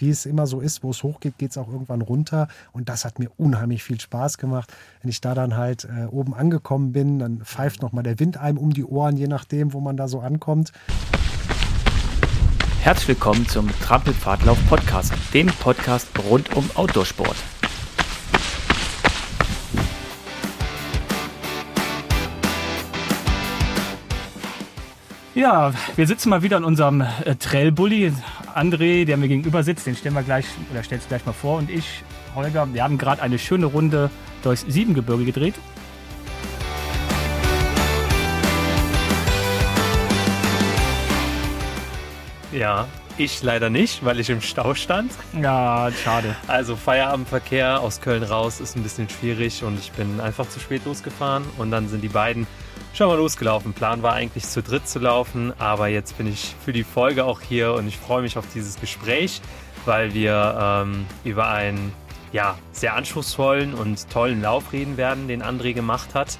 wie es immer so ist, wo es hochgeht, geht es auch irgendwann runter. Und das hat mir unheimlich viel Spaß gemacht. Wenn ich da dann halt äh, oben angekommen bin, dann pfeift nochmal der Wind einem um die Ohren, je nachdem, wo man da so ankommt. Herzlich willkommen zum Trampelpfadlauf Podcast, dem Podcast rund um Outdoorsport. Ja, wir sitzen mal wieder in unserem äh, Trailbully. André, der mir gegenüber sitzt, den stellen wir gleich, oder stellst du gleich mal vor. Und ich, Holger, wir haben gerade eine schöne Runde durchs Siebengebirge gedreht. Ja, ich leider nicht, weil ich im Stau stand. Ja, schade. Also Feierabendverkehr aus Köln raus ist ein bisschen schwierig und ich bin einfach zu spät losgefahren und dann sind die beiden schon mal losgelaufen. Plan war eigentlich zu dritt zu laufen, aber jetzt bin ich für die Folge auch hier und ich freue mich auf dieses Gespräch, weil wir ähm, über einen ja, sehr anspruchsvollen und tollen Lauf reden werden, den André gemacht hat.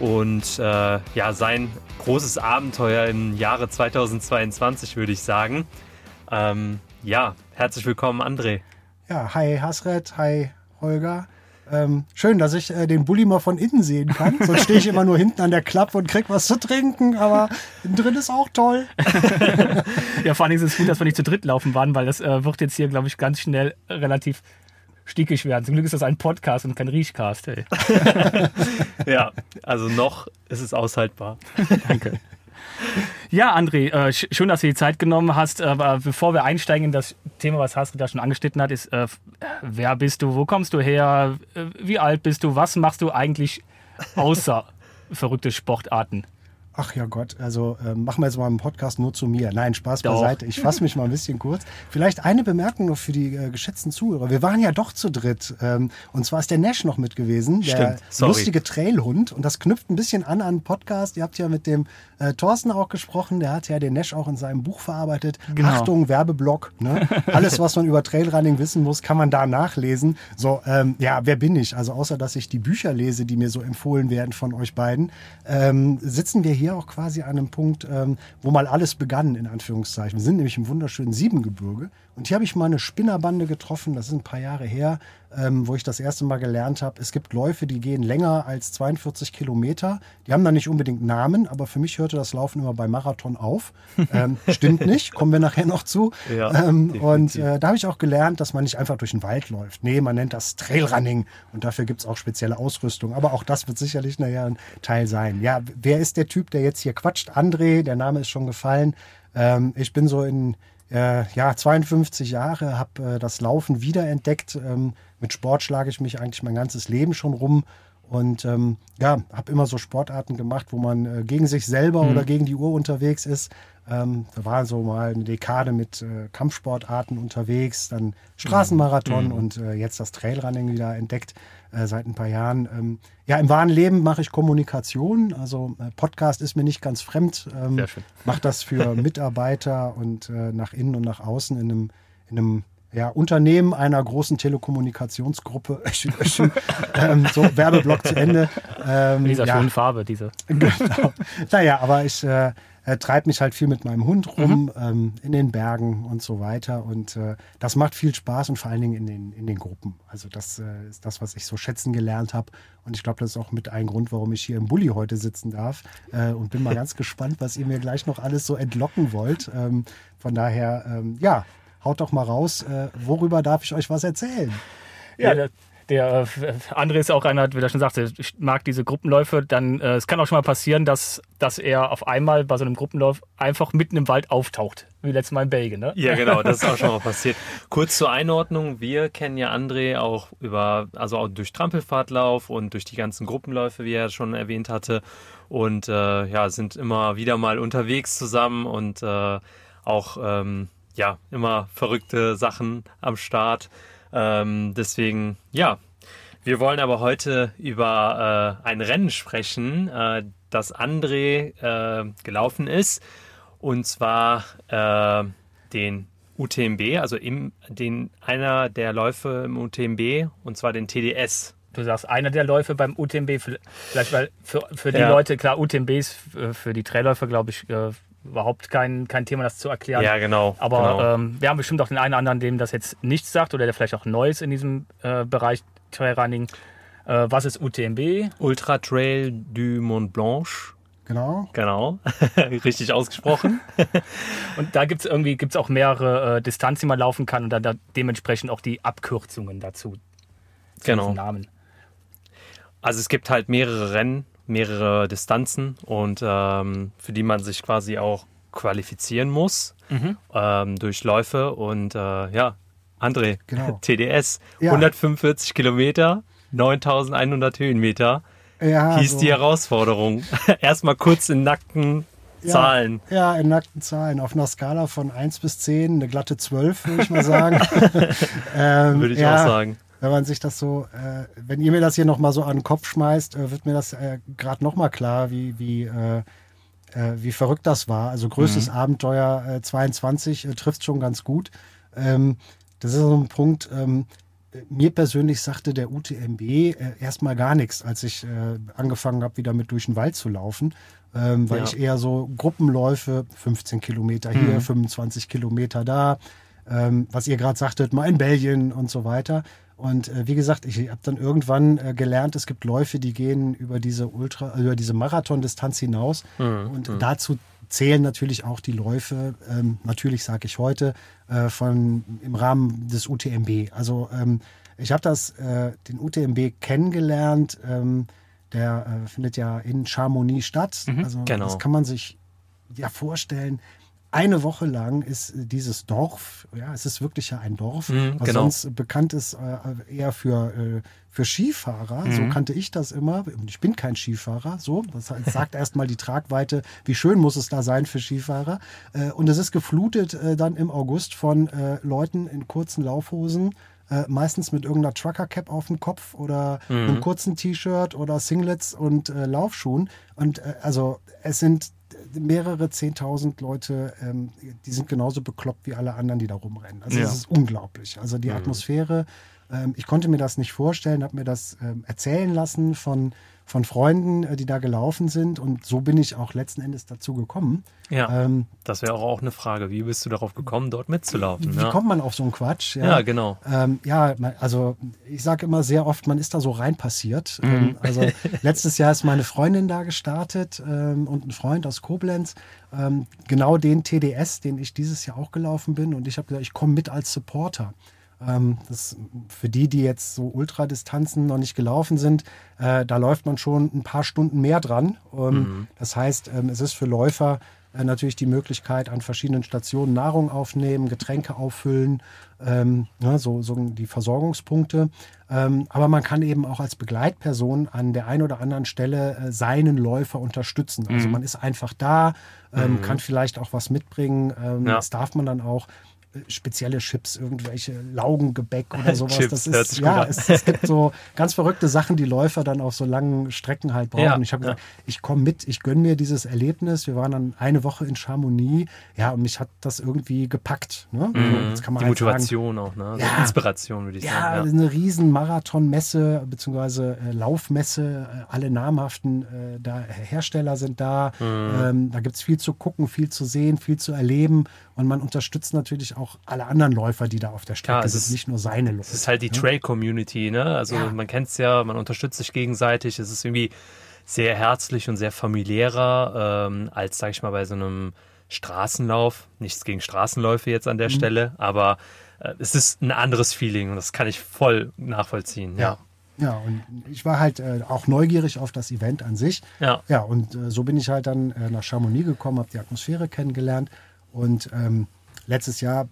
Und äh, ja, sein großes Abenteuer im Jahre 2022, würde ich sagen. Ähm, ja, herzlich willkommen, André. Ja, hi Hasret, hi Holger. Ähm, schön, dass ich äh, den Bulli mal von innen sehen kann. Sonst stehe ich immer nur hinten an der Klappe und krieg was zu trinken, aber innen drin ist auch toll. ja, vor allem ist es gut, dass wir nicht zu dritt laufen waren, weil das äh, wird jetzt hier, glaube ich, ganz schnell relativ stickig werden. Zum Glück ist das ein Podcast und kein Riechcast. Ey. ja, also noch ist es aushaltbar. Danke. Ja, André, äh, schön, dass du die Zeit genommen hast. Aber bevor wir einsteigen in das Thema, was Hasri da schon angeschnitten hat, ist, äh, wer bist du, wo kommst du her, äh, wie alt bist du, was machst du eigentlich außer verrückte Sportarten? Ach ja Gott, also äh, machen wir jetzt mal einen Podcast nur zu mir. Nein, Spaß doch. beiseite. Ich fasse mich mal ein bisschen kurz. Vielleicht eine Bemerkung noch für die äh, geschätzten Zuhörer. Wir waren ja doch zu dritt. Ähm, und zwar ist der Nash noch mit gewesen, der lustige Trailhund. Und das knüpft ein bisschen an an Podcast. Ihr habt ja mit dem äh, Thorsten auch gesprochen. Der hat ja den Nash auch in seinem Buch verarbeitet. Genau. Achtung, Werbeblock. Ne? Alles, was man über Trailrunning wissen muss, kann man da nachlesen. So, ähm, ja, wer bin ich? Also außer, dass ich die Bücher lese, die mir so empfohlen werden von euch beiden, ähm, sitzen wir hier auch quasi an einem Punkt, ähm, wo mal alles begann, in Anführungszeichen. Wir sind nämlich im wunderschönen Siebengebirge. Und hier habe ich mal eine Spinnerbande getroffen, das ist ein paar Jahre her, ähm, wo ich das erste Mal gelernt habe, es gibt Läufe, die gehen länger als 42 Kilometer. Die haben dann nicht unbedingt Namen, aber für mich hörte das Laufen immer bei Marathon auf. Ähm, stimmt nicht, kommen wir nachher noch zu. Ja, ähm, und äh, da habe ich auch gelernt, dass man nicht einfach durch den Wald läuft. Nee, man nennt das Trailrunning und dafür gibt es auch spezielle Ausrüstung. Aber auch das wird sicherlich nachher ein Teil sein. Ja, wer ist der Typ, der jetzt hier quatscht? André, der Name ist schon gefallen. Ähm, ich bin so in äh, ja, 52 Jahre, habe äh, das Laufen wiederentdeckt. Ähm, mit Sport schlage ich mich eigentlich mein ganzes Leben schon rum. Und ähm, ja, habe immer so Sportarten gemacht, wo man äh, gegen sich selber mhm. oder gegen die Uhr unterwegs ist. Ähm, da war so mal eine Dekade mit äh, Kampfsportarten unterwegs, dann Straßenmarathon mhm. und äh, jetzt das Trailrunning wieder entdeckt äh, seit ein paar Jahren. Ähm, ja, im wahren Leben mache ich Kommunikation. Also äh, Podcast ist mir nicht ganz fremd. Ähm. Mache das für Mitarbeiter und äh, nach innen und nach außen in einem, in einem ja, Unternehmen einer großen Telekommunikationsgruppe. ähm, so, Werbeblock zu Ende. Ähm, in dieser ja. schönen Farbe, diese. genau. Naja, aber ich äh, äh, treibe mich halt viel mit meinem Hund rum, mhm. ähm, in den Bergen und so weiter. Und äh, das macht viel Spaß und vor allen Dingen in den, in den Gruppen. Also das äh, ist das, was ich so schätzen gelernt habe. Und ich glaube, das ist auch mit ein Grund, warum ich hier im Bulli heute sitzen darf. Äh, und bin mal ganz gespannt, was ihr mir gleich noch alles so entlocken wollt. Ähm, von daher, ähm, ja, haut doch mal raus. Äh, worüber darf ich euch was erzählen? Ja, der äh, André ist auch einer, wie er schon sagte, mag diese Gruppenläufe. Dann äh, es kann auch schon mal passieren, dass, dass er auf einmal bei so einem Gruppenlauf einfach mitten im Wald auftaucht, wie letztes Mal in Belgien. Ne? Ja, genau, das ist auch schon mal passiert. Kurz zur Einordnung: Wir kennen ja André auch über, also auch durch Trampelfahrtlauf und durch die ganzen Gruppenläufe, wie er schon erwähnt hatte, und äh, ja, sind immer wieder mal unterwegs zusammen und äh, auch ähm, ja immer verrückte Sachen am Start. Ähm, deswegen, ja. Wir wollen aber heute über äh, ein Rennen sprechen, äh, das André äh, gelaufen ist. Und zwar äh, den UTMB, also im, den, einer der Läufe im UTMB, und zwar den TDS. Du sagst, einer der Läufe beim UTMB, vielleicht weil für, für die ja. Leute, klar, UTMB ist für die Trailläufer, glaube ich, äh, überhaupt kein, kein Thema, das zu erklären. Ja, genau. Aber genau. Ähm, wir haben bestimmt auch den einen oder anderen, dem das jetzt nichts sagt oder der vielleicht auch neu ist in diesem äh, Bereich Trailrunning. Äh, was ist UTMB? Ultra Trail du Mont Blanche. Genau. Genau, richtig ausgesprochen. und da gibt es irgendwie gibt's auch mehrere äh, Distanzen, die man laufen kann und dann da dementsprechend auch die Abkürzungen dazu. Genau. Namen. Also es gibt halt mehrere Rennen, mehrere Distanzen und ähm, für die man sich quasi auch qualifizieren muss mhm. ähm, durch Läufe und äh, ja, André, genau. TDS, ja. 145 Kilometer, 9100 Höhenmeter ja, hieß so. die Herausforderung. Erstmal kurz in nackten Zahlen. Ja, in nackten Zahlen. Auf einer Skala von 1 bis 10, eine glatte 12, würde ich mal sagen. ähm, würde ich ja, auch sagen. Wenn man sich das so, äh, wenn ihr mir das hier nochmal so an den Kopf schmeißt, äh, wird mir das äh, gerade nochmal klar, wie, wie, äh, äh, wie verrückt das war. Also größtes mhm. Abenteuer 22 äh, trifft schon ganz gut. Ähm, das ist so ein Punkt, ähm, mir persönlich sagte der UTMB äh, erstmal gar nichts, als ich äh, angefangen habe, wieder mit durch den Wald zu laufen, ähm, weil ja. ich eher so Gruppenläufe, 15 Kilometer hier, mhm. 25 Kilometer da, ähm, was ihr gerade sagtet, mal in Belgien und so weiter. Und äh, wie gesagt, ich habe dann irgendwann äh, gelernt, es gibt Läufe, die gehen über diese Ultra, über diese Marathondistanz hinaus. Mhm. Und mhm. dazu zählen natürlich auch die Läufe, ähm, natürlich sage ich heute, äh, von, im Rahmen des UTMB. Also ähm, ich habe das, äh, den UTMB kennengelernt. Ähm, der äh, findet ja in Chamonix statt. Mhm, also genau. das kann man sich ja vorstellen eine Woche lang ist dieses Dorf, ja, es ist wirklich ja ein Dorf, mhm, was genau. sonst bekannt ist äh, eher für, äh, für Skifahrer. Mhm. So kannte ich das immer. Ich bin kein Skifahrer. So, das sagt erstmal die Tragweite, wie schön muss es da sein für Skifahrer. Äh, und es ist geflutet äh, dann im August von äh, Leuten in kurzen Laufhosen. Äh, meistens mit irgendeiner Trucker-Cap auf dem Kopf oder mhm. einem kurzen T-Shirt oder Singlets und Laufschuhen. Und also es sind mehrere Zehntausend Leute, ähm, die sind genauso bekloppt wie alle anderen, die da rumrennen. Also ja. das ist unglaublich. Also die mhm. Atmosphäre, ähm, ich konnte mir das nicht vorstellen, habe mir das ähm, erzählen lassen von, von Freunden, äh, die da gelaufen sind und so bin ich auch letzten Endes dazu gekommen. Ja, ähm, das wäre auch eine Frage. Wie bist du darauf gekommen, dort mitzulaufen? Wie ja. kommt man auf so einen Quatsch? Ja, ja genau. Ähm, ja, also ich sage immer sehr oft, man ist da so rein passiert. Mhm. Ähm, also letztes Jahr ist meine Freundin da gestartet ähm, und ein Freund aus Koblenz. Ähm, genau den TDS, den ich dieses Jahr auch gelaufen bin. Und ich habe gesagt, ich komme mit als Supporter. Ähm, das, für die, die jetzt so Ultradistanzen noch nicht gelaufen sind, äh, da läuft man schon ein paar Stunden mehr dran. Ähm, mhm. Das heißt, ähm, es ist für Läufer äh, natürlich die Möglichkeit, an verschiedenen Stationen Nahrung aufnehmen, Getränke auffüllen, ähm, ja, so, so, die Versorgungspunkte. Ähm, aber man kann eben auch als Begleitperson an der einen oder anderen Stelle äh, seinen Läufer unterstützen. Also mhm. man ist einfach da, ähm, mhm. kann vielleicht auch was mitbringen. Ja. Das darf man dann auch spezielle Chips, irgendwelche Laugengebäck oder sowas. Chips, das ist, ja, es, es, gibt so ganz verrückte Sachen, die Läufer dann auf so langen Strecken halt brauchen. Ja, ich habe gesagt, ja. ich komme mit, ich gönne mir dieses Erlebnis. Wir waren dann eine Woche in Chamonix, ja, und mich hat das irgendwie gepackt. Ne? Mhm. Die halt Motivation sagen, auch, ne? Also ja, Inspiration, würde ich sagen. Ja, eine riesen Marathonmesse, beziehungsweise äh, Laufmesse. Äh, alle namhaften äh, da, Hersteller sind da. Mhm. Ähm, da gibt es viel zu gucken, viel zu sehen, viel zu erleben. Und man unterstützt natürlich auch alle anderen Läufer, die da auf der Strecke ja, sind, nicht nur seine Läufer. Es ist halt die ne? Trail-Community, ne? Also ja. man kennt es ja, man unterstützt sich gegenseitig. Es ist irgendwie sehr herzlich und sehr familiärer ähm, als, sag ich mal, bei so einem Straßenlauf. Nichts gegen Straßenläufe jetzt an der mhm. Stelle, aber äh, es ist ein anderes Feeling und das kann ich voll nachvollziehen. Ja. ja. und ich war halt äh, auch neugierig auf das Event an sich. Ja. Ja, und äh, so bin ich halt dann äh, nach Chamonix gekommen, habe die Atmosphäre kennengelernt und ähm, letztes Jahr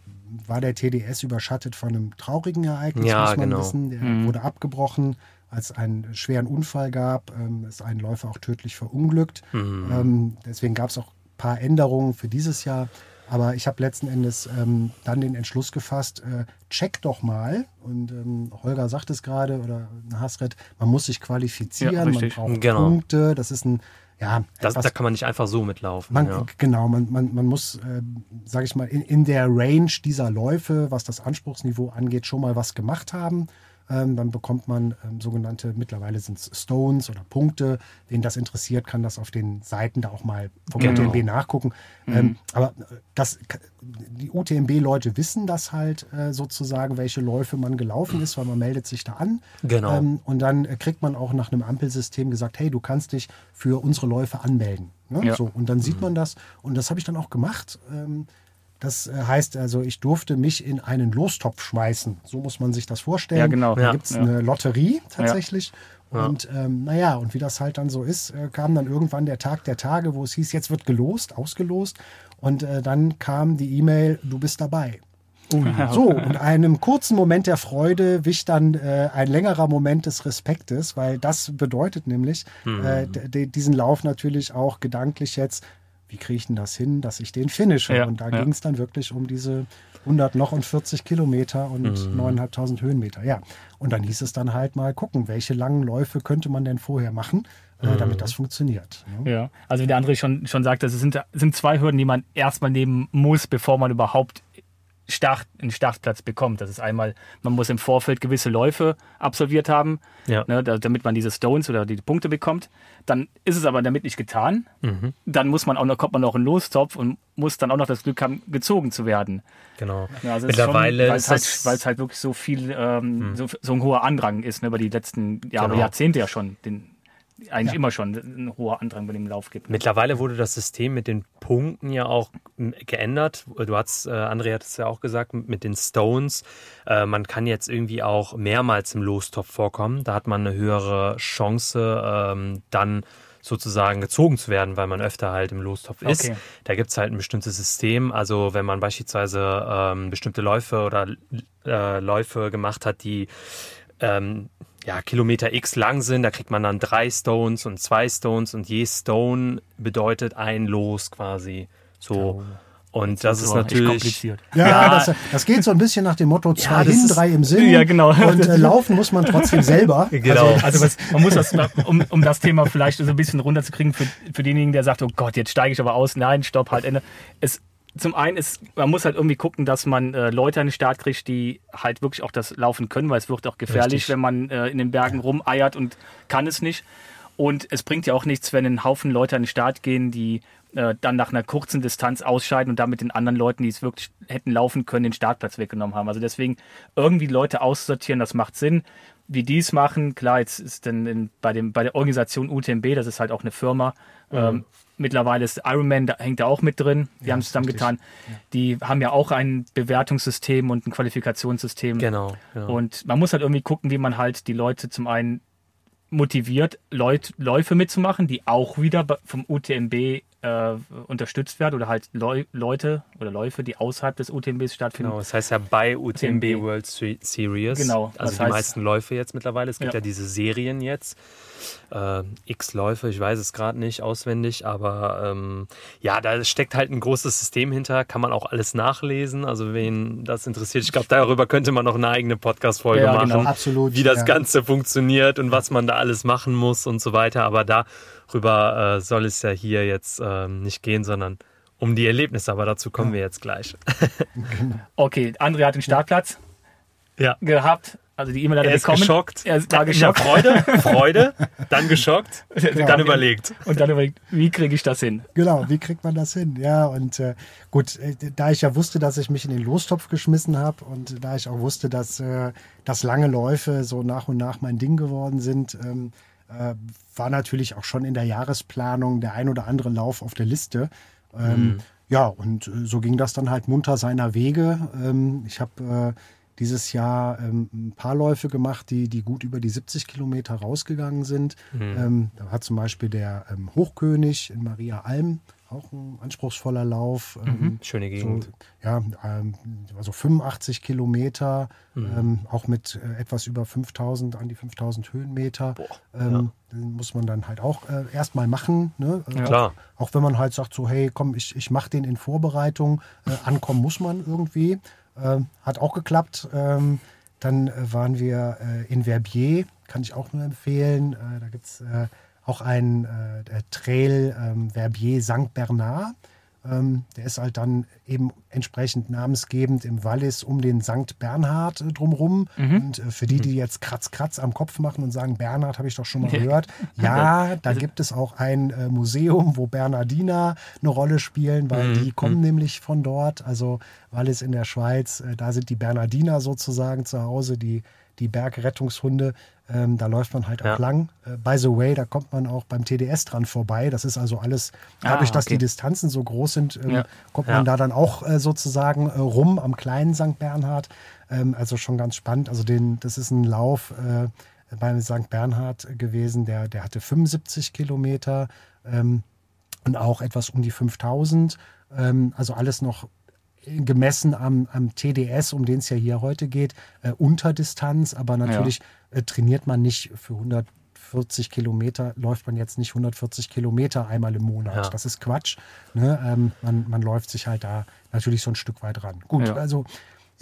war der TDS überschattet von einem traurigen Ereignis, ja, muss man genau. wissen. Der mhm. wurde abgebrochen, als es einen schweren Unfall gab. Ähm, ist ein Läufer auch tödlich verunglückt. Mhm. Ähm, deswegen gab es auch ein paar Änderungen für dieses Jahr. Aber ich habe letzten Endes ähm, dann den Entschluss gefasst, äh, check doch mal, und ähm, Holger sagt es gerade, oder Hasret, man muss sich qualifizieren, ja, man braucht genau. Punkte, das ist ein ja, das, da kann man nicht einfach so mitlaufen. Man, ja. Genau, man, man, man muss, äh, sage ich mal, in, in der Range dieser Läufe, was das Anspruchsniveau angeht, schon mal was gemacht haben. Ähm, dann bekommt man ähm, sogenannte, mittlerweile sind es Stones oder Punkte. Wen das interessiert, kann das auf den Seiten da auch mal vom genau. UTMB nachgucken. Mhm. Ähm, aber äh, das, die UTMB-Leute wissen das halt äh, sozusagen, welche Läufe man gelaufen ist, weil man meldet sich da an. Genau. Ähm, und dann äh, kriegt man auch nach einem Ampelsystem gesagt, hey, du kannst dich für unsere Läufe anmelden. Ne? Ja. So, und dann sieht mhm. man das. Und das habe ich dann auch gemacht. Das äh, heißt also, ich durfte mich in einen Lostopf schmeißen. So muss man sich das vorstellen. Ja, genau. Da ja, gibt es ja. eine Lotterie tatsächlich. Ja. Und ähm, naja, und wie das halt dann so ist, äh, kam dann irgendwann der Tag der Tage, wo es hieß, jetzt wird gelost, ausgelost. Und äh, dann kam die E-Mail, du bist dabei. So, und einem kurzen Moment der Freude wich dann äh, ein längerer Moment des Respektes, weil das bedeutet nämlich, mhm. äh, diesen Lauf natürlich auch gedanklich jetzt wie kriege ich denn das hin, dass ich den finische? Ja, und da ja. ging es dann wirklich um diese 100 noch und 40 Kilometer und mhm. 9.500 Höhenmeter. Ja, und dann hieß es dann halt mal gucken, welche langen Läufe könnte man denn vorher machen, äh, mhm. damit das funktioniert. Ne? Ja, also wie der André schon, schon sagte, es sind, sind zwei Hürden, die man erstmal nehmen muss, bevor man überhaupt Start, einen Startplatz bekommt. Das ist einmal, man muss im Vorfeld gewisse Läufe absolviert haben, ja. ne, damit man diese Stones oder die Punkte bekommt. Dann ist es aber damit nicht getan. Mhm. Dann muss man auch noch, kommt man noch in Lostopf und muss dann auch noch das Glück haben, gezogen zu werden. Genau. Ja, also Mittlerweile weil es halt, weil's halt wirklich so viel, ähm, mhm. so, so, ein hoher Andrang ist, ne, über die letzten Jahre, genau. Jahrzehnte ja schon, den, eigentlich ja. immer schon ein hoher Andrang bei dem Lauf gibt. Mittlerweile wurde das System mit den Punkten ja auch geändert. Du hast, äh, André hat es ja auch gesagt, mit den Stones. Äh, man kann jetzt irgendwie auch mehrmals im Lostopf vorkommen. Da hat man eine höhere Chance, ähm, dann sozusagen gezogen zu werden, weil man öfter halt im Lostopf ist. Okay. Da gibt es halt ein bestimmtes System. Also wenn man beispielsweise ähm, bestimmte Läufe oder äh, Läufe gemacht hat, die ähm, ja, Kilometer X lang sind, da kriegt man dann drei Stones und zwei Stones und je Stone bedeutet ein Los quasi. So. Und das, das ist natürlich kompliziert. Ja, ja. Das, das, geht so ein bisschen nach dem Motto zwei ja, hin, drei im Sinn. Ja, genau. Und äh, laufen muss man trotzdem selber. Genau. Also, also was, man muss das, um, um das Thema vielleicht so ein bisschen runterzukriegen für, für denjenigen, der sagt, oh Gott, jetzt steige ich aber aus. Nein, stopp, halt Ende. Es, zum einen ist, man muss halt irgendwie gucken, dass man äh, Leute an den Start kriegt, die halt wirklich auch das laufen können, weil es wird auch gefährlich, Richtig. wenn man äh, in den Bergen rumeiert und kann es nicht. Und es bringt ja auch nichts, wenn ein Haufen Leute an den Start gehen, die äh, dann nach einer kurzen Distanz ausscheiden und damit den anderen Leuten, die es wirklich hätten laufen können, den Startplatz weggenommen haben. Also deswegen irgendwie Leute aussortieren, das macht Sinn. Wie die es machen, klar, jetzt ist denn in, bei, dem, bei der Organisation UTMB, das ist halt auch eine Firma, mhm. ähm, Mittlerweile ist Ironman, da hängt da auch mit drin. Die ja, haben es zusammengetan. Ja. Die haben ja auch ein Bewertungssystem und ein Qualifikationssystem. Genau, genau. Und man muss halt irgendwie gucken, wie man halt die Leute zum einen motiviert, Leut, Läufe mitzumachen, die auch wieder vom UTMB äh, unterstützt werden oder halt Leu Leute oder Läufe, die außerhalb des UTMBs stattfinden. Genau, das heißt ja bei UTMB, UTMB. World Series. Genau. Also die heißt, meisten Läufe jetzt mittlerweile. Es gibt ja, ja diese Serien jetzt äh, x Läufe, ich weiß es gerade nicht auswendig, aber ähm, ja, da steckt halt ein großes System hinter, kann man auch alles nachlesen. Also wen das interessiert, ich glaube, darüber könnte man noch eine eigene Podcast-Folge ja, genau, machen, absolut, wie das ja. Ganze funktioniert und was man da alles machen muss und so weiter. Aber darüber äh, soll es ja hier jetzt äh, nicht gehen, sondern um die Erlebnisse, aber dazu kommen wir jetzt gleich. okay, André hat den Startplatz ja. gehabt. Also die E-Mail hat er, er bekommen. geschockt. Er war geschockt. Freude, Freude, dann geschockt, genau. dann überlegt. Und dann überlegt, wie kriege ich das hin? Genau, wie kriegt man das hin? Ja, und äh, gut, äh, da ich ja wusste, dass ich mich in den Lostopf geschmissen habe und da ich auch wusste, dass, äh, dass lange Läufe so nach und nach mein Ding geworden sind, ähm, äh, war natürlich auch schon in der Jahresplanung der ein oder andere Lauf auf der Liste. Ähm, mhm. Ja, und äh, so ging das dann halt munter seiner Wege. Ähm, ich habe äh, dieses Jahr ähm, ein paar Läufe gemacht, die, die gut über die 70 Kilometer rausgegangen sind. Mhm. Ähm, da hat zum Beispiel der ähm, Hochkönig in Maria Alm auch ein anspruchsvoller Lauf. Mhm. Ähm, Schöne Gegend. So, ja, also 85 Kilometer, mhm. Ähm, auch mit äh, etwas über 5000, an die 5000 Höhenmeter. Boah, ähm, ja. muss man dann halt auch äh, erstmal machen. Ne? Ja. Klar. Auch, auch, wenn man halt sagt, so, hey, komm, ich, ich mache den in Vorbereitung. Äh, ankommen muss man irgendwie. Ähm, hat auch geklappt. Ähm, dann äh, waren wir äh, in Verbier, kann ich auch nur empfehlen. Äh, da gibt es äh, auch einen äh, Trail ähm, Verbier St. Bernard. Ähm, der ist halt dann eben entsprechend namensgebend im Wallis um den St. Bernhard äh, drumrum. Mhm. Und äh, für die, die jetzt Kratz, Kratz am Kopf machen und sagen, Bernhard habe ich doch schon mal gehört. Ja, da gibt es auch ein äh, Museum, wo Bernardiner eine Rolle spielen, weil mhm. die kommen mhm. nämlich von dort. Also Wallis in der Schweiz, äh, da sind die Bernardiner sozusagen zu Hause, die die Bergrettungshunde. Ähm, da läuft man halt ja. auch lang. Äh, by the way, da kommt man auch beim TDS dran vorbei. Das ist also alles, dadurch, ah, okay. dass die Distanzen so groß sind, ähm, ja. kommt man ja. da dann auch äh, sozusagen äh, rum am kleinen St. Bernhard. Ähm, also schon ganz spannend. Also den, das ist ein Lauf äh, beim St. Bernhard gewesen, der, der hatte 75 Kilometer ähm, und auch etwas um die 5000. Ähm, also alles noch gemessen am, am TDS, um den es ja hier heute geht, äh, Unterdistanz, aber natürlich ja. äh, trainiert man nicht für 140 Kilometer, läuft man jetzt nicht 140 Kilometer einmal im Monat. Ja. Das ist Quatsch. Ne? Ähm, man, man läuft sich halt da natürlich so ein Stück weit ran. Gut, ja. also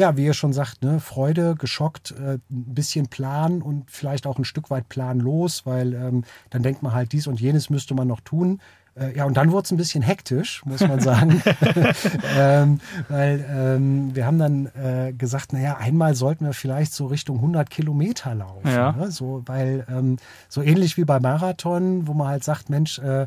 ja, wie ihr schon sagt, ne, Freude, geschockt, äh, ein bisschen Plan und vielleicht auch ein Stück weit planlos, weil ähm, dann denkt man halt, dies und jenes müsste man noch tun. Äh, ja, und dann wurde es ein bisschen hektisch, muss man sagen. ähm, weil ähm, wir haben dann äh, gesagt, naja, einmal sollten wir vielleicht so Richtung 100 Kilometer laufen. Ja. Ne? So, weil ähm, so ähnlich wie beim Marathon, wo man halt sagt, Mensch, äh,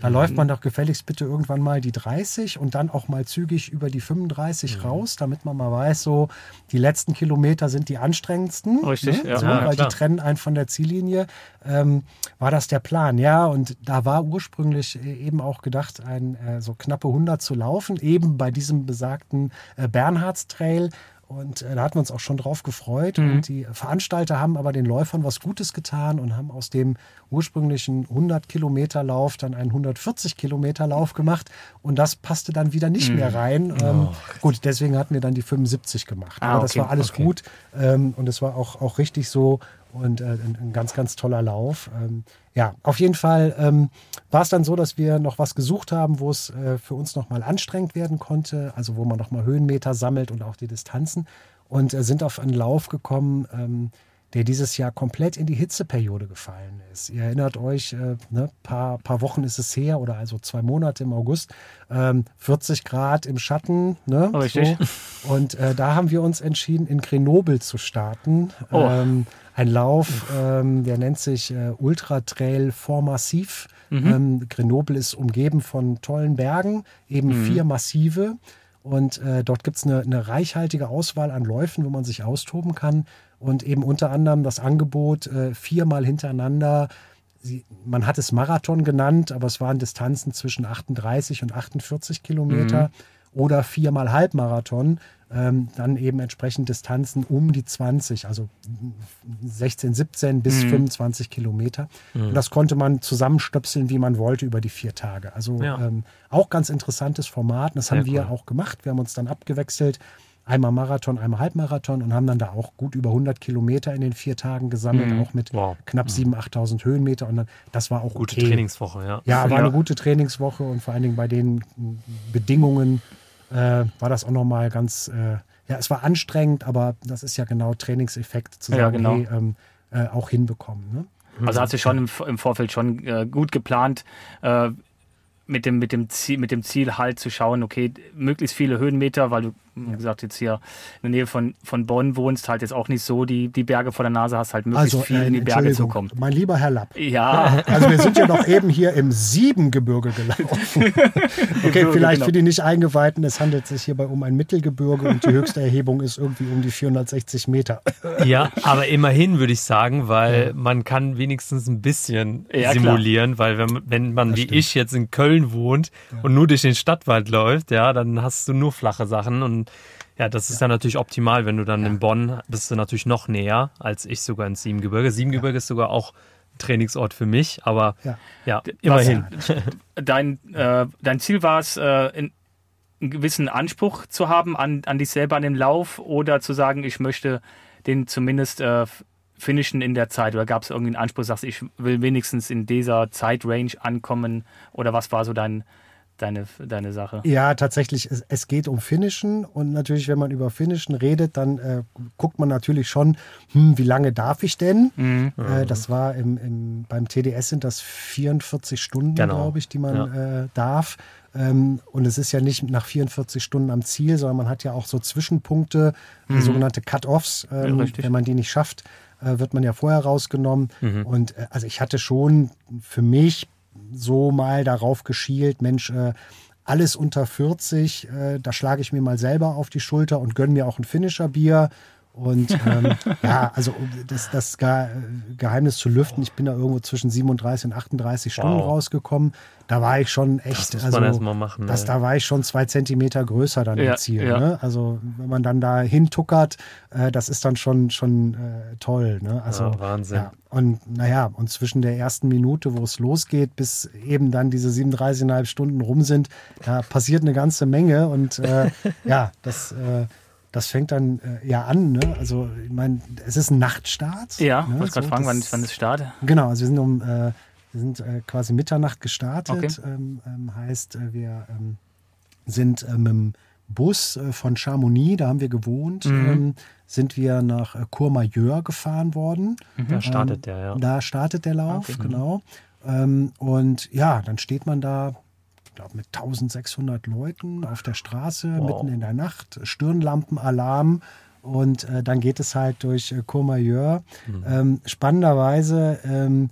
da mhm. läuft man doch gefälligst bitte irgendwann mal die 30 und dann auch mal zügig über die 35 mhm. raus, damit man mal weiß, so die letzten Kilometer sind die anstrengendsten. Richtig, ne? ja. So, ja, weil klar. die trennen einen von der Ziellinie. Ähm, war das der Plan? Ja, und da war ursprünglich eben auch gedacht, ein äh, so knappe 100 zu laufen, eben bei diesem besagten äh, Bernhardstrail. Und äh, da hatten wir uns auch schon drauf gefreut. Mhm. Und die Veranstalter haben aber den Läufern was Gutes getan und haben aus dem ursprünglichen 100 Kilometer Lauf dann einen 140 Kilometer Lauf gemacht. Und das passte dann wieder nicht mhm. mehr rein. Ähm, oh. Gut, deswegen hatten wir dann die 75 gemacht. Ah, aber das war alles okay. gut. Ähm, und es war auch, auch richtig so und äh, ein, ganz, ganz toller Lauf. Ähm, ja, auf jeden Fall ähm, war es dann so, dass wir noch was gesucht haben, wo es äh, für uns nochmal anstrengend werden konnte, also wo man nochmal Höhenmeter sammelt und auch die Distanzen und äh, sind auf einen Lauf gekommen, ähm, der dieses Jahr komplett in die Hitzeperiode gefallen ist. Ihr erinnert euch, äh, ne, paar, paar Wochen ist es her oder also zwei Monate im August, ähm, 40 Grad im Schatten. Ne, oh, so. Und äh, da haben wir uns entschieden, in Grenoble zu starten. Oh. Ähm, ein Lauf, ähm, der nennt sich äh, Ultra Trail Fort Massif. Mhm. Ähm, Grenoble ist umgeben von tollen Bergen, eben mhm. vier Massive. Und äh, dort gibt es eine, eine, reichhaltige Auswahl an Läufen, wo man sich austoben kann. Und eben unter anderem das Angebot äh, viermal hintereinander. Sie, man hat es Marathon genannt, aber es waren Distanzen zwischen 38 und 48 Kilometer. Mhm oder viermal Halbmarathon, ähm, dann eben entsprechend Distanzen um die 20, also 16, 17 bis mhm. 25 Kilometer. Mhm. Und das konnte man zusammenstöpseln, wie man wollte, über die vier Tage. Also ja. ähm, auch ganz interessantes Format. Das Sehr haben wir cool. auch gemacht. Wir haben uns dann abgewechselt. Einmal Marathon, einmal Halbmarathon und haben dann da auch gut über 100 Kilometer in den vier Tagen gesammelt, mhm. auch mit wow. knapp 7.000, mhm. 8.000 Höhenmeter. Und dann, das war auch gute okay. Trainingswoche, ja. Ja, war ja. eine gute Trainingswoche und vor allen Dingen bei den Bedingungen, äh, war das auch nochmal ganz, äh, ja, es war anstrengend, aber das ist ja genau Trainingseffekt zu sagen, ja, genau. hey, ähm, äh, auch hinbekommen. Ne? Also hat sich schon im, im Vorfeld schon äh, gut geplant, äh, mit dem, mit, dem Ziel, mit dem Ziel halt zu schauen, okay, möglichst viele Höhenmeter, weil du wie gesagt, jetzt hier in der Nähe von, von Bonn wohnst, halt jetzt auch nicht so die, die Berge vor der Nase hast, halt möglichst also, viel äh, in die Berge zu kommen. Mein lieber Herr Lapp. Ja. Also wir sind ja noch eben hier im Siebengebirge gelaufen. okay, vielleicht genau. für die nicht Eingeweihten, es handelt sich hierbei um ein Mittelgebirge und die höchste Erhebung ist irgendwie um die 460 Meter. ja, aber immerhin würde ich sagen, weil ja. man kann wenigstens ein bisschen ja, simulieren, klar. weil wenn, wenn man das wie stimmt. ich jetzt in Köln wohnt ja. und nur durch den Stadtwald läuft, ja, dann hast du nur flache Sachen und ja, das ist ja. dann natürlich optimal, wenn du dann ja. in Bonn bist du natürlich noch näher als ich sogar ins Siebengebirge. Siebengebirge ja. ist sogar auch Trainingsort für mich, aber ja, ja immerhin. dein, äh, dein Ziel war es, äh, einen gewissen Anspruch zu haben an, an dich selber an dem Lauf oder zu sagen, ich möchte den zumindest äh, finishen in der Zeit oder gab es irgendwie einen Anspruch, sagst ich will wenigstens in dieser Zeitrange ankommen oder was war so dein, deine, deine Sache. Ja, tatsächlich, es, es, geht um Finishen und natürlich, wenn man über Finishen redet, dann äh, guckt man natürlich schon, hm, wie lange darf ich denn? Mhm. Äh, das war im, im, beim TDS sind das 44 Stunden, genau. glaube ich, die man ja. äh, darf. Ähm, und es ist ja nicht nach 44 Stunden am Ziel, sondern man hat ja auch so Zwischenpunkte, Mhm. sogenannte Cut-Offs. Ähm, richtig. wenn man die nicht schafft, äh, wird man ja vorher rausgenommen. Mhm. Und äh, also ich hatte schon für mich so mal darauf geschielt, Mensch, äh, alles unter 40, äh, da schlage ich mir mal selber auf die Schulter und gönne mir auch ein Finisher-Bier. Und ähm, ja, also um das, das Ge Geheimnis zu lüften, ich bin da irgendwo zwischen 37 und 38 Stunden Wow. rausgekommen. Da war ich schon echt, Das muss also man erst mal machen. das, ey. da war ich schon zwei Zentimeter größer dann Ja, im Ziel. ja. Ne? Also wenn man dann da hintuckert, äh, das ist dann schon, schon äh, toll. Ne? Also, Ja, Wahnsinn. Ja. Und naja, und zwischen der ersten Minute, wo es losgeht, bis eben dann diese 37,5 Stunden rum sind, da passiert eine ganze Menge. Und äh, ja, das, äh, das fängt dann äh, ja an. Ne? Also ich meine, es ist ein Nachtstart. Ja, ne? wollte gerade So, fragen, wann, das- wann es startet. Genau, also wir sind um äh, wir sind äh, quasi Mitternacht gestartet. Okay. Ähm, ähm, heißt, äh, wir ähm, sind äh, mit dem Bus äh, von Chamonix, da haben wir gewohnt, Mhm. ähm, sind wir nach äh, Courmayeur gefahren worden. Da startet der, ja. Da startet der Lauf, Okay. genau. Ähm, und ja, dann steht man da, ich glaube, mit 1600 Leuten auf der Straße, Wow. mitten in der Nacht, Stirnlampenalarm. Und äh, dann geht es halt durch äh, Courmayeur. Ähm, spannenderweise, ähm,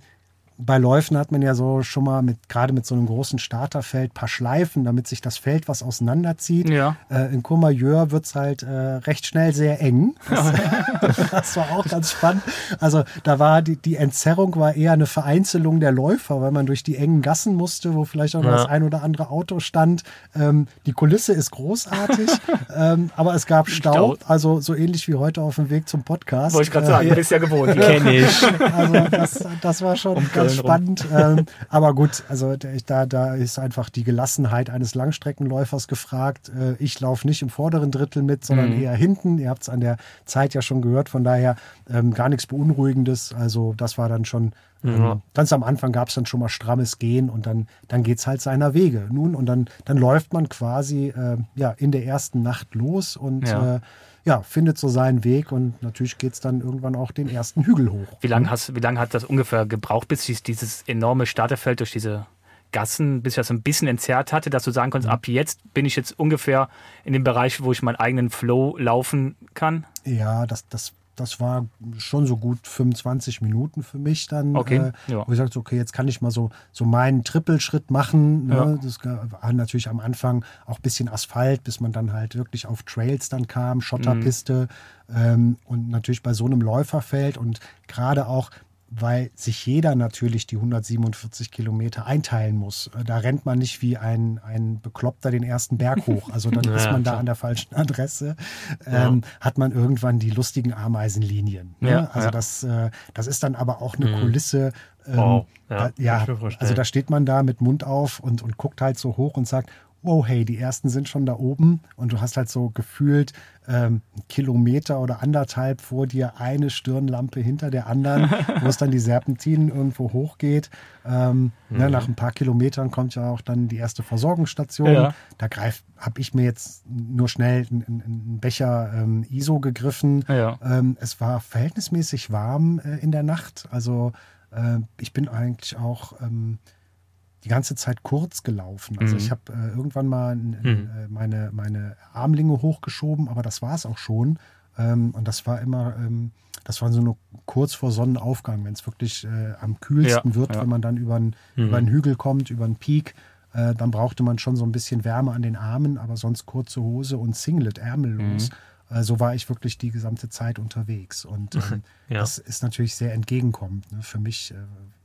bei Läufen hat man ja so schon mal mit, gerade mit so einem großen Starterfeld, paar Schleifen, damit sich das Feld was auseinanderzieht. Ja. Äh, in Courmayeur wird es halt äh, recht schnell sehr eng. Das, das war auch ganz spannend. Also da war die, die Entzerrung war eher eine Vereinzelung der Läufer, weil man durch die engen Gassen musste, wo vielleicht auch noch Ja. das ein oder andere Auto stand. Ähm, die Kulisse ist großartig, ähm, aber es gab Staub, Stau. also so ähnlich wie heute auf dem Weg zum Podcast. Wollte ich gerade Äh, sagen, du bist ja gewohnt. Kenn ich. also das, das war schon Um ganz. Spannend. Ähm, aber gut, also da, da ist einfach die Gelassenheit eines Langstreckenläufers gefragt. Äh, ich laufe nicht im vorderen Drittel mit, sondern Mhm. eher hinten. Ihr habt es an der Zeit ja schon gehört, von daher ähm, gar nichts Beunruhigendes. Also das war dann schon, Ja. ganz am Anfang gab es dann schon mal strammes Gehen und dann, dann geht es halt seiner Wege. Nun, und dann, dann läuft man quasi äh, ja, in der ersten Nacht los und Ja. Äh, ja, findet so seinen Weg und natürlich geht es dann irgendwann auch den ersten Hügel hoch. Wie lange lange hat das ungefähr gebraucht, bis dies- dieses enorme Starterfeld durch diese Gassen, bis ich das so ein bisschen entzerrt hatte, dass du sagen konntest, ab jetzt bin ich jetzt ungefähr in dem Bereich, wo ich meinen eigenen Flow laufen kann? Ja, das, das, das war schon so gut 25 Minuten für mich dann. Okay, Äh, ja. Wo ich sagte, okay, jetzt kann ich mal so, so meinen Trippelschritt machen. Ne? Ja. Das war natürlich am Anfang auch ein bisschen Asphalt, bis man dann halt wirklich auf Trails dann kam, Schotterpiste. Mhm. Ähm, und natürlich bei so einem Läuferfeld und gerade auch weil sich jeder natürlich die 147 Kilometer einteilen muss. Äh, Da rennt man nicht wie ein, ein Bekloppter den ersten Berg hoch. Also dann Ja, ist man da klar. an der falschen Adresse. Ähm, Hat man irgendwann die lustigen Ameisenlinien. Ne? Ja, also ja. Das, äh, das ist dann aber auch eine Kulisse. Ähm, Wow, ja, da, ja also da steht man da mit Mund auf und, und guckt halt so hoch und sagt, wow, hey, die ersten sind schon da oben und du hast halt so gefühlt ähm, einen Kilometer oder anderthalb vor dir eine Stirnlampe hinter der anderen, wo es dann die Serpentinen irgendwo hochgeht. Ähm, ne, nach ein paar Kilometern kommt ja auch dann die erste Versorgungsstation. Ja. Da greif, habe ich mir jetzt nur schnell einen, einen- einen Becher ähm, ISO gegriffen. Ja. Ähm, es war verhältnismäßig warm äh, in der Nacht. Also äh, ich bin eigentlich auch ähm, die ganze Zeit kurz gelaufen. Also Mhm. ich habe äh, irgendwann mal n- äh, meine, meine Armlinge hochgeschoben, aber das war es auch schon. Ähm, und das war immer, ähm, das war so nur kurz vor Sonnenaufgang, wenn es wirklich äh, am kühlsten Ja, wird, ja. wenn man dann über einen einen Hügel kommt, über einen Peak. Äh, dann brauchte man schon so ein bisschen Wärme an den Armen, aber sonst kurze Hose und Singlet, ärmellos. Äh, so war ich wirklich die gesamte Zeit unterwegs. Und ähm, Ja. das ist natürlich sehr entgegenkommend ne, für mich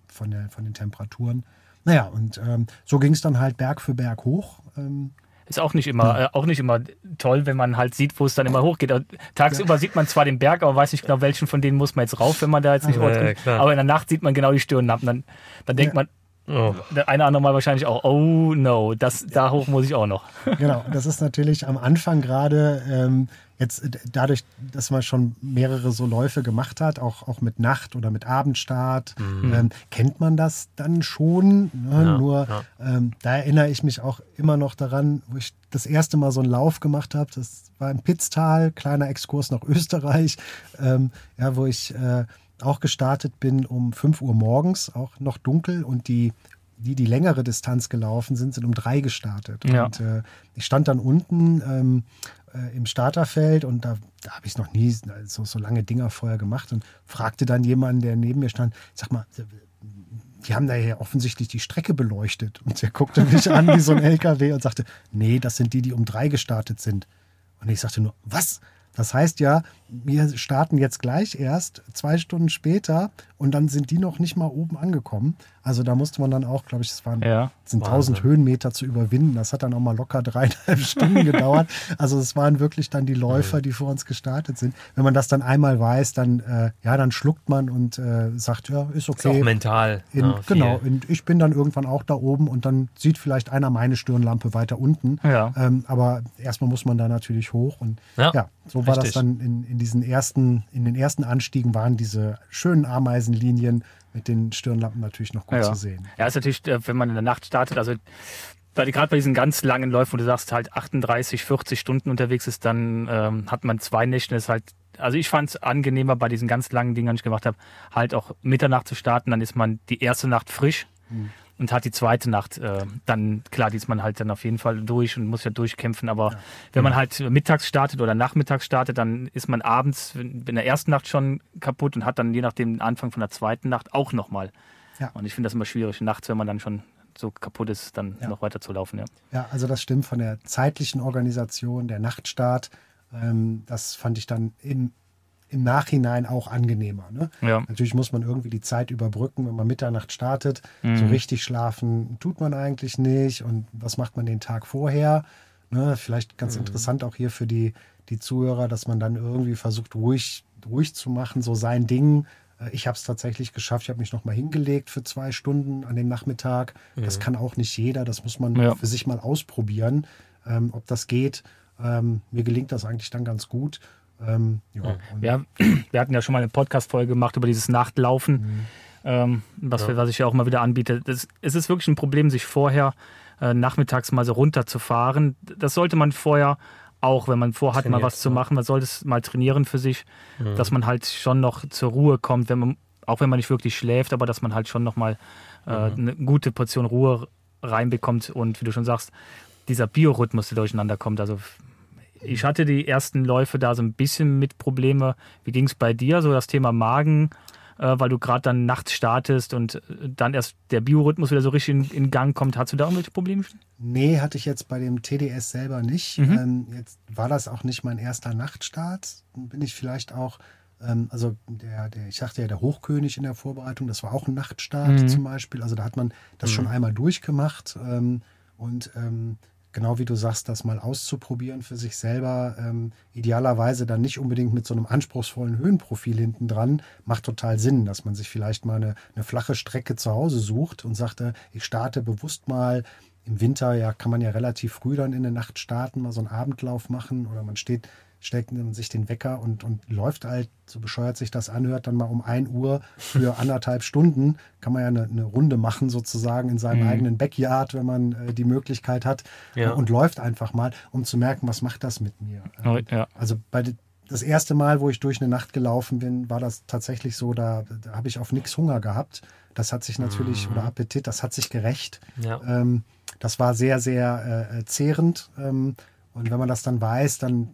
von, der, von den Temperaturen. Naja, und ähm, so ging es dann halt Berg für Berg hoch. Ähm, Ist auch nicht immer, äh, auch nicht immer toll, wenn man halt sieht, wo es dann immer hochgeht. Und Tagsüber sieht man zwar den Berg, aber weiß nicht genau, welchen von denen muss man jetzt rauf, wenn man da jetzt nicht Ja, ja, klar. Aber in der Nacht sieht man genau die Stirnlampen. Dann, dann denkt Ja. man, Oh. der eine oder andere Mal wahrscheinlich auch, oh no, das, da hoch muss ich auch noch. genau, das ist natürlich am Anfang gerade ähm, jetzt dadurch, dass man schon mehrere so Läufe gemacht hat, auch, auch mit Nacht oder mit Abendstart, ähm, kennt man das dann schon. Ne? Ja, Nur ja. ähm, da erinnere ich mich auch immer noch daran, wo ich das erste Mal so einen Lauf gemacht habe. Das war im Pitztal, kleiner Exkurs nach Österreich, ähm, ja, wo ich äh, auch gestartet bin um 5 Uhr morgens, auch noch dunkel und die die, die längere Distanz gelaufen sind, sind um drei gestartet. Ja. Und äh, ich stand dann unten ähm, äh, im Starterfeld und da, da habe ich noch nie so, so lange Dinger vorher gemacht und fragte dann jemanden, der neben mir stand, sag mal, die haben da ja offensichtlich die Strecke beleuchtet. Und der guckte mich an wie so ein LKW und sagte, nee, das sind die, die um drei gestartet sind. Und ich sagte nur, was? Das heißt ja, wir starten jetzt gleich erst zwei Stunden später und dann sind die noch nicht mal oben angekommen. Also da musste man dann auch, glaube ich, es waren Ja. sind Wahnsinn. 1000 Höhenmeter zu überwinden. Das hat dann auch mal locker dreieinhalb Stunden gedauert. Also es waren wirklich dann die Läufer, die vor uns gestartet sind. Wenn man das dann einmal weiß, dann äh, ja, dann schluckt man und äh, sagt, ja, ist Ist auch okay. mental. In, ja, viel. genau, und ich bin dann irgendwann auch da oben und dann sieht vielleicht einer meine Stirnlampe weiter unten. Ja. Ähm, aber erstmal muss man da natürlich hoch und Ja, ja, so war das richtig. dann in, in diesen ersten, in den ersten Anstiegen waren diese schönen Ameisenlinien mit den Stirnlampen natürlich noch gut ja. zu sehen. Ja, ist natürlich, äh, wenn man in der Nacht startet, also gerade bei diesen ganz langen Läufen, wo du sagst, halt 38, 40 Stunden unterwegs ist, dann ähm, hat man zwei Nächte, ist halt, also ich fand es angenehmer bei diesen ganz langen Dingern, die ich gemacht habe, halt auch Mitternacht zu starten, dann ist man die erste Nacht frisch und hat die zweite Nacht äh, dann, klar, die ist man halt dann auf jeden Fall durch und muss ja durchkämpfen, aber wenn man halt mittags startet oder nachmittags startet, dann ist man abends in der ersten Nacht schon kaputt und hat dann je nachdem den Anfang von der zweiten Nacht auch nochmal. Ja. Und ich finde das immer schwierig, nachts, wenn man dann schon so kaputt ist, dann Ja. noch weiter zu laufen. Ja. Ja, also das stimmt von der zeitlichen Organisation, der Nachtstart. Ähm, das fand ich dann im, im Nachhinein auch angenehmer. Ne? Ja. Natürlich muss man irgendwie die Zeit überbrücken, wenn man Mitternacht startet. Mhm. So richtig schlafen tut man eigentlich nicht. Und was macht man den Tag vorher? Ne? Vielleicht ganz interessant auch hier für die, die Zuhörer, dass man dann irgendwie versucht, ruhig, ruhig zu machen, so sein Ding. Äh, Ich habe es tatsächlich geschafft. Ich habe mich noch mal hingelegt für zwei Stunden an dem Nachmittag. Das kann auch nicht jeder. Das muss man Ja. für sich mal ausprobieren, ähm, ob das geht. Ähm, mir gelingt das eigentlich dann ganz gut. Ähm, ja, Ja, wir hatten ja schon mal eine Podcast-Folge gemacht über dieses Nachtlaufen, ähm, was, wir, was ich ja auch mal wieder anbiete. Das, es ist wirklich ein Problem, sich vorher äh, nachmittags mal so runterzufahren. Das sollte man vorher auch, wenn man vorhat, mal was zu ja. machen, man sollte es mal trainieren für sich, dass man halt schon noch zur Ruhe kommt, wenn man, auch wenn man nicht wirklich schläft, aber dass man halt schon noch mal äh, eine gute Portion Ruhe reinbekommt und wie du schon sagst, dieser Biorhythmus, der durcheinander kommt. Also ich hatte die ersten Läufe da so ein bisschen mit Probleme. Wie ging es bei dir? So das Thema Magen, äh, weil du gerade dann nachts startest und äh, dann erst der Biorhythmus wieder so richtig in, in Gang kommt. Hast du da irgendwelche Probleme? Nee, hatte ich jetzt bei dem TDS selber nicht. Mhm. Ähm, jetzt war das auch nicht mein erster Nachtstart. Dann bin ich vielleicht auch, ähm, also der, der, ich sagte ja, der Hochkönig in der Vorbereitung, das war auch ein Nachtstart Mhm. zum Beispiel. Also da hat man das schon einmal durchgemacht. Ähm, und ähm, genau wie du sagst, das mal auszuprobieren für sich selber, ähm, idealerweise dann nicht unbedingt mit so einem anspruchsvollen Höhenprofil hinten dran, macht total Sinn, dass man sich vielleicht mal eine, eine flache Strecke zu Hause sucht und sagt, äh, ich starte bewusst mal. Im Winter, ja, kann man ja relativ früh dann in der Nacht starten, mal so einen Abendlauf machen oder man steht, steckt sich den Wecker und, und läuft halt, so bescheuert sich das anhört, dann mal um 1 Uhr für anderthalb Stunden, kann man ja eine, eine Runde machen sozusagen in seinem Mhm. eigenen Backyard, wenn man äh, die Möglichkeit hat Ja. und läuft einfach mal, um zu merken, was macht das mit mir. Ähm, Ja. also bei das erste Mal, wo ich durch eine Nacht gelaufen bin, war das tatsächlich so, da, da habe ich auf nichts Hunger gehabt. Das hat sich natürlich, oder Appetit, das hat sich gerecht. Ja. Ähm, das war sehr, sehr äh, äh, zehrend. Ähm, und wenn man das dann weiß, dann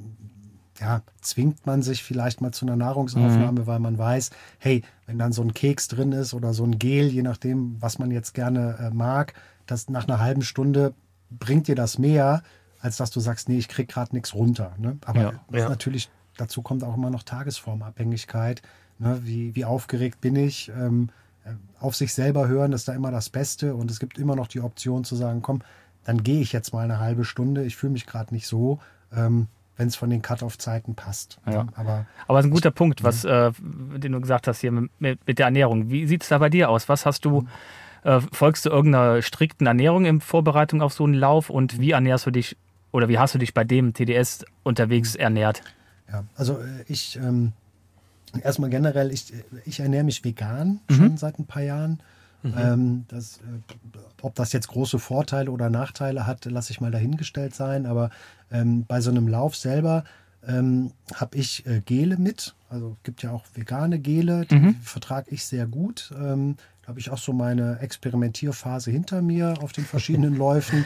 ja, zwingt man sich vielleicht mal zu einer Nahrungsaufnahme, weil man weiß, hey, wenn dann so ein Keks drin ist oder so ein Gel, je nachdem, was man jetzt gerne äh, mag, das nach einer halben Stunde bringt dir das mehr, als dass du sagst, nee, ich krieg gerade nichts runter. Ne? Aber Ja, ja. natürlich, dazu kommt auch immer noch Tagesformabhängigkeit. Ne? Wie, wie aufgeregt bin ich? Ähm, äh, auf sich selber hören ist da immer das Beste und es gibt immer noch die Option zu sagen, komm, dann gehe ich jetzt mal eine halbe Stunde, ich fühle mich gerade nicht so, ähm, wenn es von den Cut-off-Zeiten passt. Ja. Aber Aber es ist ein guter Punkt, was, äh, den du gesagt hast hier mit, mit der Ernährung. Wie sieht es da bei dir aus? Was hast du, äh, folgst du irgendeiner strikten Ernährung in Vorbereitung auf so einen Lauf und wie ernährst du dich oder wie hast du dich bei dem TDS unterwegs ernährt? Ja, also äh, ich ähm, erstmal generell, ich, äh, ich ernähre mich vegan schon seit ein paar Jahren. Ähm, das, äh, ob das jetzt große Vorteile oder Nachteile hat, lasse ich mal dahingestellt sein. Aber ähm, bei so einem Lauf selber ähm, habe ich äh, Gele mit. Also es gibt ja auch vegane Gele, die vertrage ich sehr gut. Ähm, Da habe ich auch so meine Experimentierphase hinter mir auf den verschiedenen Läufen.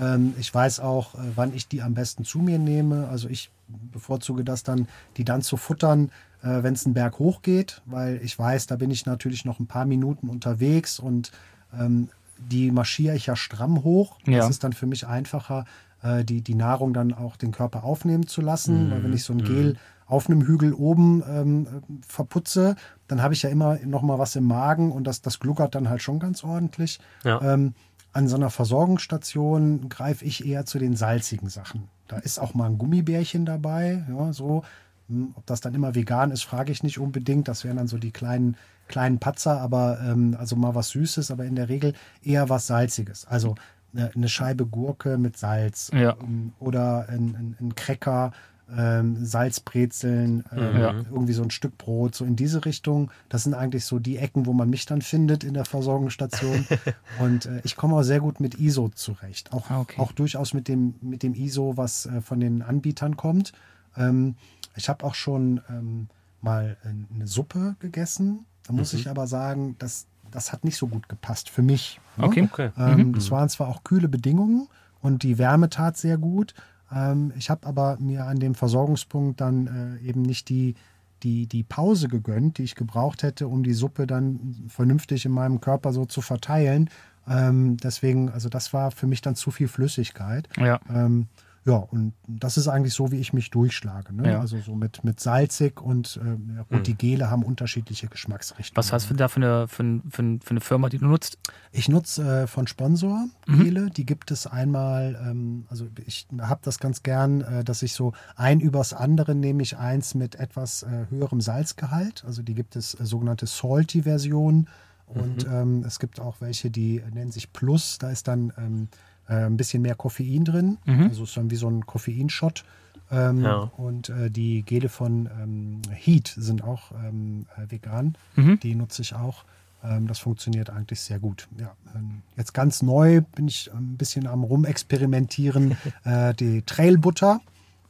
Ähm, ich weiß auch, äh, wann ich die am besten zu mir nehme. Also ich bevorzuge das dann, die dann zu futtern, äh, wenn es einen Berg hochgeht, weil ich weiß, da bin ich natürlich noch ein paar Minuten unterwegs und ähm, die marschiere ich ja stramm hoch. Ja. Das ist dann für mich einfacher, äh, die, die Nahrung dann auch den Körper aufnehmen zu lassen. Mhm. Weil wenn ich so ein Gel mhm. auf einem Hügel oben ähm, verputze, dann habe ich ja immer noch mal was im Magen und das, das gluckert dann halt schon ganz ordentlich. Ja. Ähm, an so einer Versorgungsstation greife ich eher zu den salzigen Sachen. Da ist auch mal ein Gummibärchen dabei, ja, so. Hm, ob das dann immer vegan ist, frage ich nicht unbedingt. Das wären dann so die kleinen, kleinen Patzer, aber ähm, also mal was Süßes, aber in der Regel eher was Salziges. Also eine, eine Scheibe Gurke mit Salz ja. Ähm, oder ein, ein, ein Cracker, ähm, Salzbrezeln, ähm, ja. irgendwie so ein Stück Brot, so in diese Richtung. Das sind eigentlich so die Ecken, wo man mich dann findet in der Versorgungsstation. Und äh, ich komme auch sehr gut mit ISO zurecht. Auch, ah, okay. auch durchaus mit dem, mit dem ISO, was äh, von den Anbietern kommt. Ähm, ich habe auch schon ähm, mal eine Suppe gegessen. Da muss mhm. ich aber sagen, dass das hat nicht so gut gepasst für mich. Ne? Okay. okay. Ähm, mhm. Das waren zwar auch kühle Bedingungen und die Wärme tat sehr gut. Ähm, ich habe aber mir an dem Versorgungspunkt dann äh, eben nicht die, die, die Pause gegönnt, die ich gebraucht hätte, um die Suppe dann vernünftig in meinem Körper so zu verteilen. Ähm, deswegen, also das war für mich dann zu viel Flüssigkeit. Ja. Ähm, ja, und das ist eigentlich so, wie ich mich durchschlage. Ne? Ja. Also so mit, mit salzig und, äh, und mhm. die Gele haben unterschiedliche Geschmacksrichtungen. Was hast du da für eine, für, für, für eine Firma, die du nutzt? Ich nutze äh, von Sponsor mhm. Gele. Die gibt es einmal, ähm, also ich habe das ganz gern, äh, dass ich so ein übers andere nehme ich eins mit etwas äh, höherem Salzgehalt. Also die gibt es äh, sogenannte Salty-Versionen. Und mhm. ähm, es gibt auch welche, die nennen sich Plus. Da ist dann ähm, äh, ein bisschen mehr Koffein drin. Mhm. Also ist dann wie so ein Koffeinshot. Ähm, ja. Und äh, die Gele von ähm, Heat sind auch ähm, äh, vegan. Mhm. Die nutze ich auch. Ähm, das funktioniert eigentlich sehr gut. Ja, ähm, jetzt ganz neu bin ich ein bisschen am Rumexperimentieren. äh, die Trailbutter.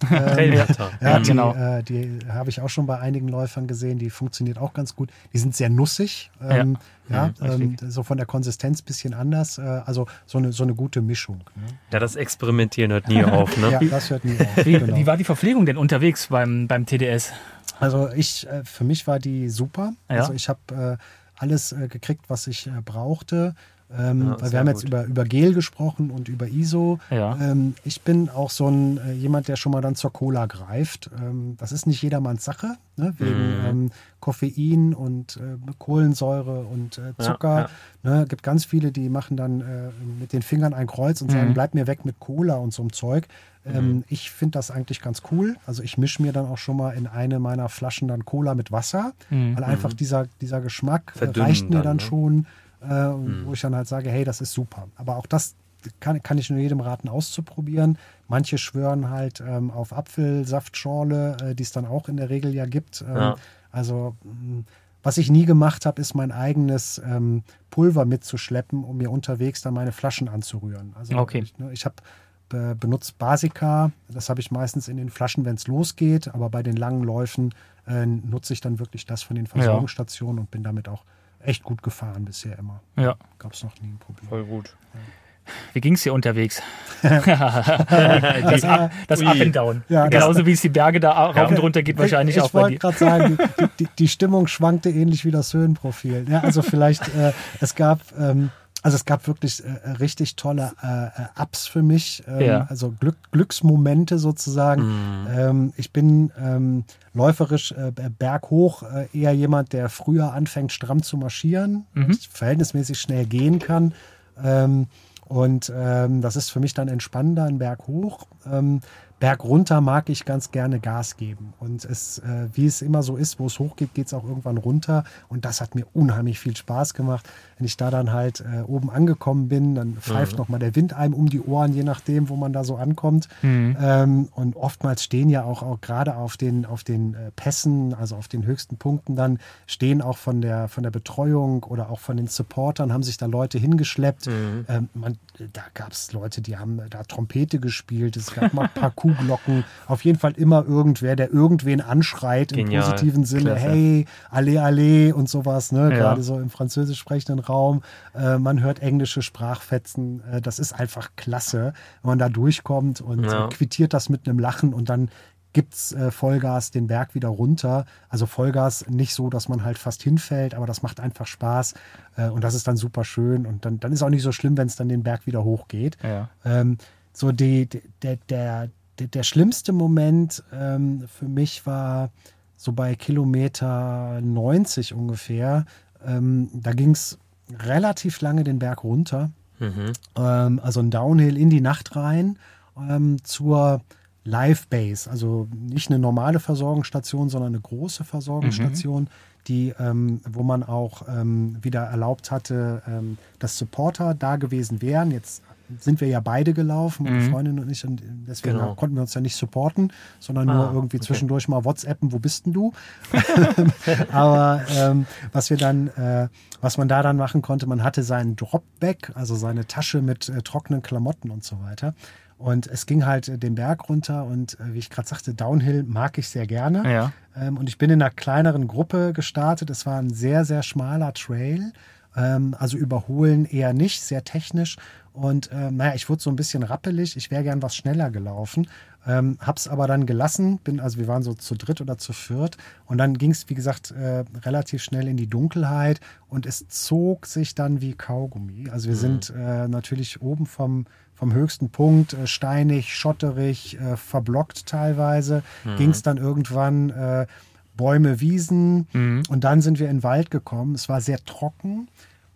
Ähm, ja, die, genau. Äh, die habe ich auch schon bei einigen Läufern gesehen. Die funktioniert auch ganz gut. Die sind sehr nussig. Ähm, ja, ja ähm, so von der Konsistenz ein bisschen anders. Äh, also so eine, so eine gute Mischung. Ne? Ja, das Experimentieren hört nie auf. Ne? ja, das hört nie auf. Wie, genau. wie war die Verpflegung denn unterwegs beim, beim TDS? Also ich, äh, für mich war die super. Also ich habe äh, alles äh, gekriegt, was ich äh, brauchte. Ähm, ja, weil wir haben jetzt über, über Gel gesprochen und über ISO. Ja. Ähm, ich bin auch so ein äh, jemand, der schon mal dann zur Cola greift. Ähm, das ist nicht jedermanns Sache, ne? wegen. Ähm, Koffein und äh, Kohlensäure und äh, Zucker. Ja, ne? gibt ganz viele, die machen dann äh, mit den Fingern ein Kreuz und sagen, bleib mir weg mit Cola und so einem Zeug. Mhm. Ich finde das eigentlich ganz cool. Also ich mische mir dann auch schon mal in eine meiner Flaschen dann Cola mit Wasser, mhm. weil einfach mhm. dieser, dieser Geschmack äh, reicht mir dann, dann ne? schon äh, mhm. wo ich dann halt sage, hey, das ist super. Aber auch das kann, kann ich nur jedem raten, auszuprobieren. Manche schwören halt ähm, auf Apfelsaftschorle, äh, die es dann auch in der Regel ja gibt. Ähm, ja. Also mm, was ich nie gemacht habe, ist mein eigenes ähm, Pulver mitzuschleppen, um mir unterwegs dann meine Flaschen anzurühren. Also okay. ich, ne, ich habe äh, benutzt Basica, das habe ich meistens in den Flaschen, wenn es losgeht, aber bei den langen Läufen äh, nutze ich dann wirklich das von den Versorgungsstationen ja. und bin damit auch echt gut gefahren bisher immer. Ja. Gab es noch nie ein Problem. Voll gut. Ja. Wie ging es dir unterwegs? das, Up, das Up and Down. Ja, Genauso wie es die Berge da rauf und runter geht, wahrscheinlich ich, auch ich bei dir. Ich wollte gerade sagen, die, die, die, Stimmung schwankte ähnlich wie das Höhenprofil. Ja, also vielleicht, äh, es gab ähm, also es gab wirklich äh, richtig tolle äh, Ups für mich, ähm, ja. also Glück, Glücksmomente sozusagen. Mhm. Ähm, ich bin ähm, läuferisch äh, berghoch äh, eher jemand, der früher anfängt, stramm zu marschieren, mhm. verhältnismäßig schnell gehen kann. Ähm, und ähm, das ist für mich dann entspannender, ein Berg hoch. Ähm, Berg runter mag ich ganz gerne Gas geben. Und es, äh, wie es immer so ist, wo es hochgeht, geht es auch irgendwann runter. Und das hat mir unheimlich viel Spaß gemacht. Wenn ich da dann halt äh, oben angekommen bin, dann pfeift mhm. nochmal der Wind einem um die Ohren, je nachdem, wo man da so ankommt. Mhm. Ähm, und oftmals stehen ja auch, auch gerade auf den, auf den äh, Pässen, also auf den höchsten Punkten, dann stehen auch von der, von der Betreuung oder auch von den Supportern, haben sich da Leute hingeschleppt. Mhm. Ähm, man, da gab es Leute, die haben da Trompete gespielt. Es gab mal Parcours Kuhglocken. Auf jeden Fall immer irgendwer, der irgendwen anschreit im Genial. positiven Sinne. Klasse. Hey, alle, alle und sowas. Ne? Ja. Gerade so im französisch sprechenden Raum. Äh, man hört englische Sprachfetzen. Äh, das ist einfach klasse, wenn man da durchkommt und Ja. quittiert das mit einem Lachen und dann gibt's äh, Vollgas den Berg wieder runter. Also Vollgas nicht so, dass man halt fast hinfällt, aber das macht einfach Spaß äh, und das ist dann super schön und dann, dann ist auch nicht so schlimm, wenn es dann den Berg wieder hochgeht. Ja. Ähm, so die, die, der, der, der, der schlimmste Moment ähm, für mich war so bei Kilometer 90 ungefähr. Ähm, da ging es relativ lange den Berg runter Mhm. ähm, also ein Downhill in die Nacht rein ähm, zur Live Base, also nicht eine normale Versorgungsstation, sondern eine große Versorgungsstation, die, ähm, wo man auch ähm, wieder erlaubt hatte, ähm, dass Supporter da gewesen wären. Jetzt sind wir ja beide gelaufen, meine Mhm. Freundin und ich, und deswegen Genau. konnten wir uns ja nicht supporten, sondern Ah, nur irgendwie okay. zwischendurch mal WhatsAppen, wo bist denn du? Aber ähm, was wir dann, äh, was man da dann machen konnte, man hatte seinen Dropback, also seine Tasche mit äh, trockenen Klamotten und so weiter. Und es ging halt äh, den Berg runter und äh, wie ich gerade sagte, Downhill mag ich sehr gerne. Ja. Ähm, und ich bin in einer kleineren Gruppe gestartet. Es war ein sehr, sehr schmaler Trail. Ähm, also überholen eher nicht, sehr technisch. Und ähm, naja, ich wurde so ein bisschen rappelig. Ich wäre gern was schneller gelaufen. Ähm, hab's aber dann gelassen. Bin, also wir waren so zu dritt oder zu viert. Und dann ging es, wie gesagt, äh, relativ schnell in die Dunkelheit. Und es zog sich dann wie Kaugummi. Also wir sind äh, natürlich oben vom, vom höchsten Punkt, äh, steinig, schotterig, äh, verblockt teilweise. Ging es dann irgendwann äh, Bäume, Wiesen Mhm. und dann sind wir in den Wald gekommen. Es war sehr trocken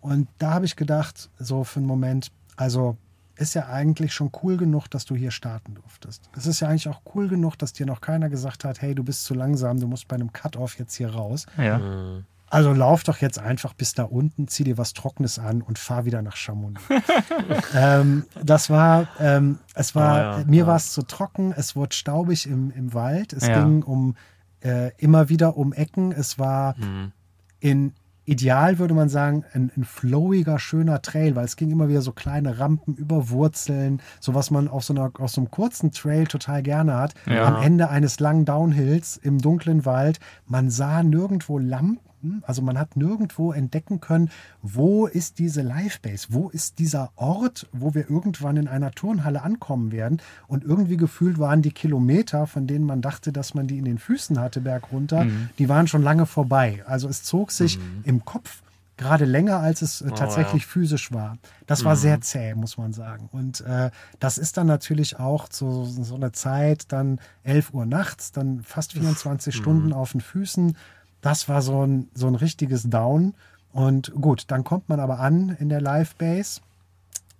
und da habe ich gedacht, so für einen Moment, also ist ja eigentlich schon cool genug, dass du hier starten durftest. Es ist ja eigentlich auch cool genug, dass dir noch keiner gesagt hat, hey, du bist zu langsam, du musst bei einem Cut-Off jetzt hier raus. Ja. Mhm. Also lauf doch jetzt einfach bis da unten, zieh dir was Trockenes an und fahr wieder nach Chamonix. ähm, das war, ähm, es war, Oh ja, mir ja. war es zu trocken, es wurde staubig im, im Wald, es Ja. ging um äh, immer wieder um Ecken, es war Mhm. in ideal würde man sagen, ein, ein flowiger, schöner Trail, weil es ging immer wieder so kleine Rampen über Wurzeln, so was man auf so, einer, auf so einem kurzen Trail total gerne hat. Ja. Am Ende eines langen Downhills im dunklen Wald. Man sah nirgendwo Lampen, also man hat nirgendwo entdecken können, wo ist diese Livebase, wo ist dieser Ort, wo wir irgendwann in einer Turnhalle ankommen werden. Und irgendwie gefühlt waren die Kilometer, von denen man dachte, dass man die in den Füßen hatte, bergunter, die waren schon lange vorbei. Also es zog sich im Kopf gerade länger, als es äh, Oh, tatsächlich ja. physisch war. Das war sehr zäh, muss man sagen. Und äh, das ist dann natürlich auch so, so eine Zeit, dann 11 Uhr nachts, dann fast 24 Stunden auf den Füßen. Das war so ein, so ein richtiges Down. Und gut, dann kommt man aber an in der Live-Base